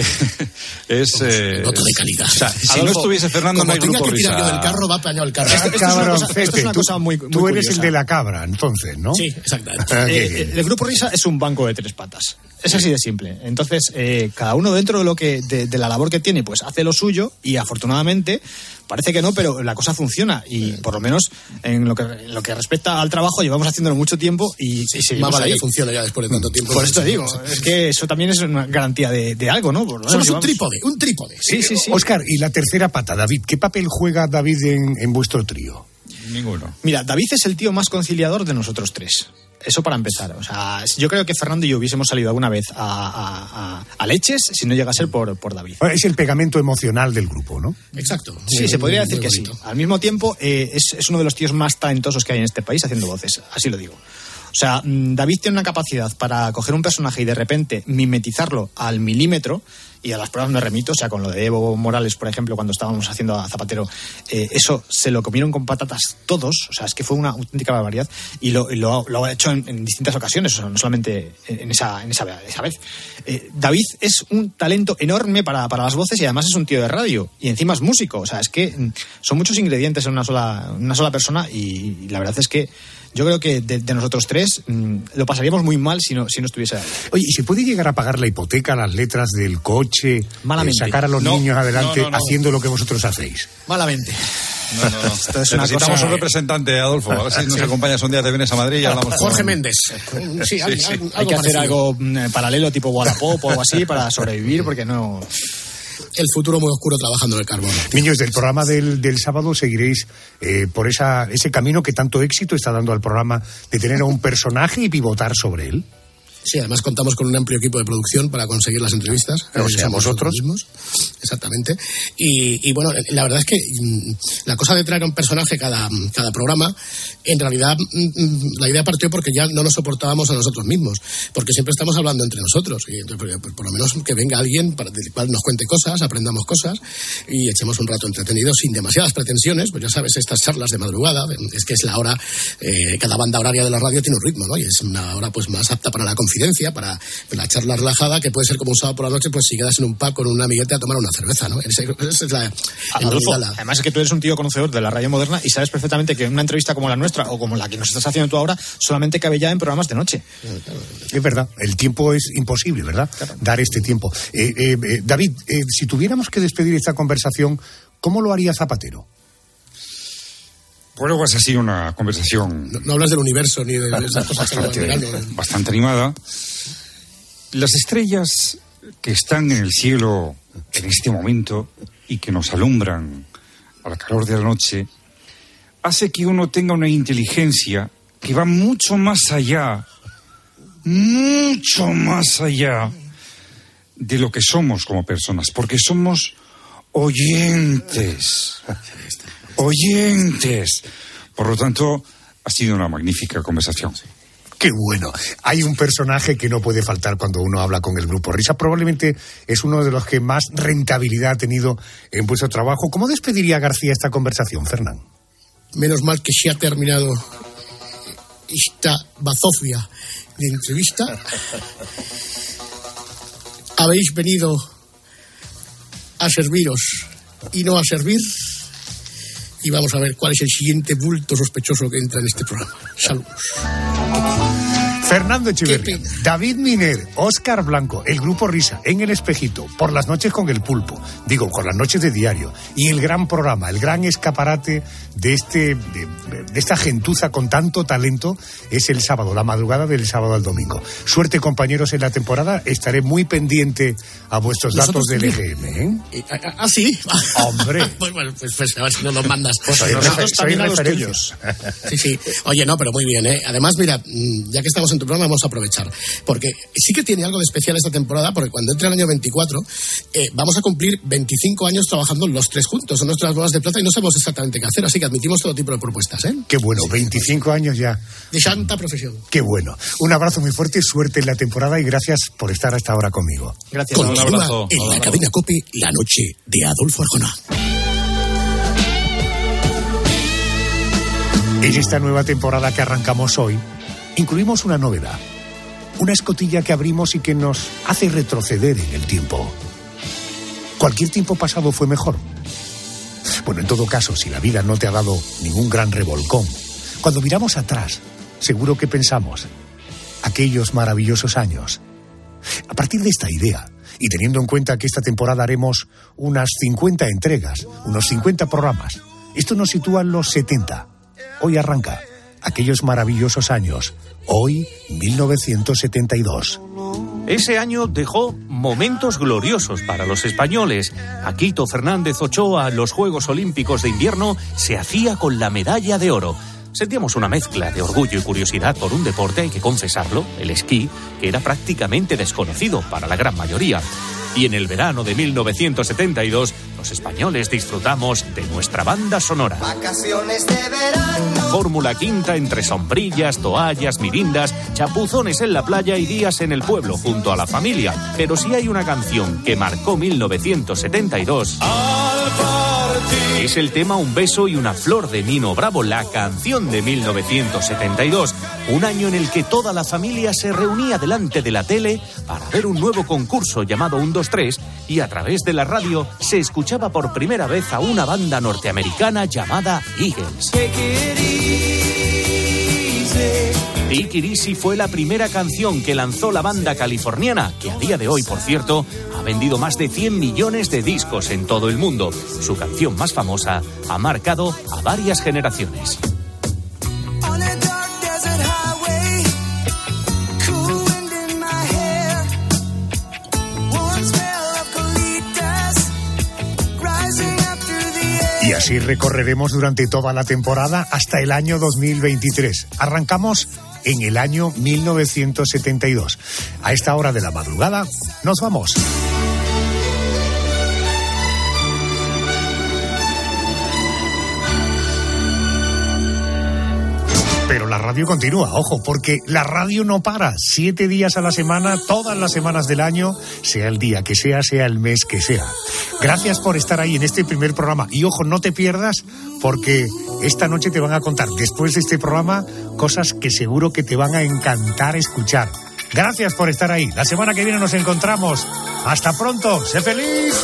<laughs> es... eh, voto de calidad. o sea, si no estuviese Fernando, como no hay tenga Grupo que tirar yo del carro, va apañado el carro. Ah, Esto- esto es una cosa- Pepe, esto es una tú, cosa muy- tú eres el de la cabra, entonces, ¿no? Sí, exactamente. Ah, Eh, eh, el Grupo Risa es un banco de tres patas. Es así de simple. Entonces, eh, cada uno dentro de lo que de, de la labor que tiene, pues hace lo suyo y afortunadamente parece que no, pero la cosa funciona y por lo menos en lo que en lo que respecta al trabajo llevamos haciéndolo mucho tiempo y, y seguimos Más vale ahí. que funcione ya después de tanto tiempo. Por esto digo, es que eso también es una garantía de, de algo, ¿no? Por lo menos Somos un trípode, un trípode. Sí, sí, sí. Oscar, y la tercera pata, David, ¿qué papel juega David en, en vuestro trío? Ninguno. Mira, David es el tío más conciliador de nosotros tres. Eso para empezar. O sea, yo creo que Fernando y yo hubiésemos salido alguna vez a, a- a- a leches si no llega a ser por, por David. Es el pegamento emocional del grupo, ¿no? Exacto. Sí, Muy- se podría muy decir que sí. Al mismo tiempo, eh, es, es uno de los tíos más talentosos que hay en este país haciendo voces. Así lo digo. O sea, mm, David tiene una capacidad para coger un personaje y de repente mimetizarlo al milímetro. Y a las pruebas me remito, o sea, con lo de Evo Morales, por ejemplo, cuando estábamos haciendo a Zapatero, eh, eso se lo comieron con patatas todos, o sea, es que fue una auténtica barbaridad y lo, lo, ha hecho en, distintas ocasiones, o sea, no solamente en esa, en esa, esa vez. Eh, David es un talento enorme para, para las voces y además es un tío de radio y encima es músico, o sea, es que mm, son muchos ingredientes en una sola, una sola persona y, la verdad es que yo creo que de, nosotros tres mm, lo pasaríamos muy mal si no, si no estuviese David. Oye, ¿y se puede llegar a pagar la hipoteca, las letras del coche, Malamente. eh, sacar a los No, niños adelante no, no, no. haciendo lo que vosotros hacéis? Malamente. No, no, no. Esto es una Necesitamos cosa- un representante, Adolfo. A ver si nos acompañas un día, te vienes a Madrid y hablamos con- Jorge Méndez. Sí, Sí, algo- sí. algo Hay que hacer algo mm, paralelo tipo Wallapop o algo así para sobrevivir porque no... El futuro muy oscuro trabajando en el carbón. Niños, del programa del, del sábado seguiréis eh, por esa, ese camino que tanto éxito está dando al programa de tener a un personaje y pivotar sobre él. Sí, además contamos con un amplio equipo de producción para conseguir las entrevistas. O sea, vosotros. nosotros mismos. Exactamente. Y, y bueno, la verdad es que mm, la cosa de traer a un personaje cada, cada programa, en realidad mm, mm, la idea partió porque ya no nos soportábamos a nosotros mismos, porque siempre estamos hablando entre nosotros. Y entonces, por, por lo menos que venga alguien para del cual nos cuente cosas, aprendamos cosas y echemos un rato entretenido sin demasiadas pretensiones. Pues ya sabes, estas charlas de madrugada, es que es la hora, eh, cada banda horaria de la radio tiene un ritmo, ¿no? Y es una hora pues más apta para la confidencia, para la charla relajada, que puede ser como un sábado por la noche, pues si quedas en un pub con un amiguete a tomar una cerveza, ¿no? Esa es la, Adolfo, la- además es que tú eres un tío conocedor de la radio moderna y sabes perfectamente que una entrevista como la nuestra o como la que nos estás haciendo tú ahora solamente cabe ya en programas de noche. Es verdad, el tiempo es imposible, ¿verdad? Dar este tiempo. Eh, eh, eh, David, eh, si tuviéramos que despedir esta conversación, ¿cómo lo haría Zapatero? Pues ha sido una conversación no hablas del universo ni de esas cosas que bastante, mirando, ¿eh? bastante animada. Las estrellas que están en el cielo en este momento y que nos alumbran al calor de la noche, hace que uno tenga una inteligencia que va mucho más allá, mucho más allá de lo que somos como personas, porque somos oyentes, <laughs> oyentes. Por lo tanto, ha sido una magnífica conversación. Qué bueno. Hay un personaje que no puede faltar cuando uno habla con el grupo Risa. Probablemente es uno de los que más rentabilidad ha tenido en vuestro trabajo. ¿Cómo despediría García esta conversación, Fernán? Menos mal que se ha terminado esta bazofia de entrevista. Habéis venido a serviros y no a servir. Y vamos a ver cuál es el siguiente bulto sospechoso que entra en este programa. Saludos. Fernando Echeverría, David Miner, Óscar Blanco, el grupo Risa, en el espejito, por las noches con el pulpo, digo, con las noches de diario, y el gran programa, el gran escaparate de, este, de, de esta gentuza con tanto talento, es el sábado, la madrugada del sábado al domingo. Suerte, compañeros, en la temporada, estaré muy pendiente a vuestros datos del. EGM. ¿eh? Ah, ah, sí. <laughs> Hombre. pues, bueno, pues, pues, a ver si nos los mandas. Pues Nosotros también a los tuyos. Sí, sí. Oye, no, pero muy bien, ¿eh? Además, mira, mm, ya que estamos en en tu vamos a aprovechar. Porque sí que tiene algo de especial esta temporada, porque cuando entre el año 24, eh, vamos a cumplir 25 años trabajando los tres juntos en nuestras bodas de plata y no sabemos exactamente qué hacer, así que admitimos todo tipo de propuestas. ¿eh? Qué bueno, sí, 25 años ya. De santa profesión. Qué bueno. Un abrazo muy fuerte, suerte en la temporada y gracias por estar hasta ahora conmigo. Gracias, Continúa un abrazo. En la cadena COPE, la noche de Adolfo Arjona. En esta nueva temporada que arrancamos hoy, incluimos una novedad. Una escotilla que abrimos y que nos hace retroceder en el tiempo. Cualquier tiempo pasado fue mejor. Bueno, en todo caso, si la vida no te ha dado ningún gran revolcón, cuando miramos atrás, seguro que pensamos, aquellos maravillosos años. A partir de esta idea, y teniendo en cuenta que esta temporada haremos unas 50 entregas, unos 50 programas, esto nos sitúa en los 70. Hoy arranca aquellos maravillosos años. Hoy, 1972. Ese año dejó momentos gloriosos para los españoles. Aquito Fernández Ochoa, los Juegos Olímpicos de Invierno, se hacía con la medalla de oro. Sentíamos una mezcla de orgullo y curiosidad por un deporte, hay que confesarlo, el esquí, que era prácticamente desconocido para la gran mayoría. Y en el verano de 1972, los españoles disfrutamos de nuestra banda sonora. Vacaciones de verano. Fórmula quinta entre sombrillas, toallas, mirindas, chapuzones en la playa y días en el pueblo junto a la familia. Pero si hay una canción que marcó 1972... Es el tema Un beso y una flor de Nino Bravo, la canción de 1972, un año en el que toda la familia se reunía delante de la tele para ver un nuevo concurso llamado 1-2-3 y a través de la radio se escuchaba por primera vez a una banda norteamericana llamada Eagles. Take It Easy fue la primera canción que lanzó la banda californiana, que a día de hoy, por cierto, ha vendido más de 100 millones de discos en todo el mundo. Su canción más famosa ha marcado a varias generaciones. Así recorreremos durante toda la temporada hasta el año 2023. Arrancamos en el año 1972. A esta hora de la madrugada nos vamos. Pero la radio continúa, ojo, porque la radio no para. Siete días a la semana, todas las semanas del año, sea el día que sea, sea el mes que sea. Gracias por estar ahí en este primer programa. Y ojo, no te pierdas, porque esta noche te van a contar, después de este programa, cosas que seguro que te van a encantar escuchar. Gracias por estar ahí. La semana que viene nos encontramos. Hasta pronto. Sé feliz.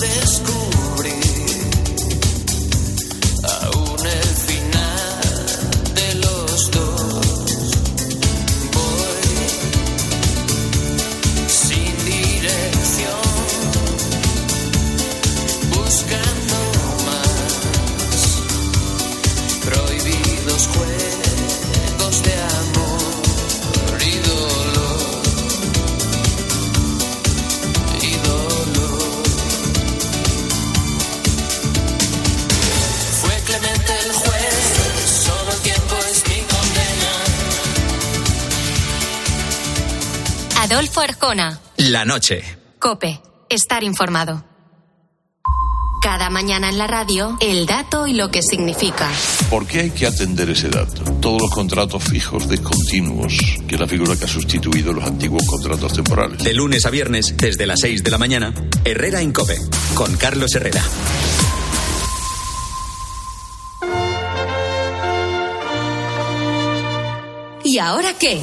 Descubrir La noche. Cope. Estar informado. Cada mañana en la radio, el dato y lo que significa. ¿Por qué hay que atender ese dato? Todos los contratos fijos discontinuos, que es la figura que ha sustituido los antiguos contratos temporales. De lunes a viernes, desde las 6 de la mañana, Herrera en Cope, con Carlos Herrera. ¿Y ahora qué?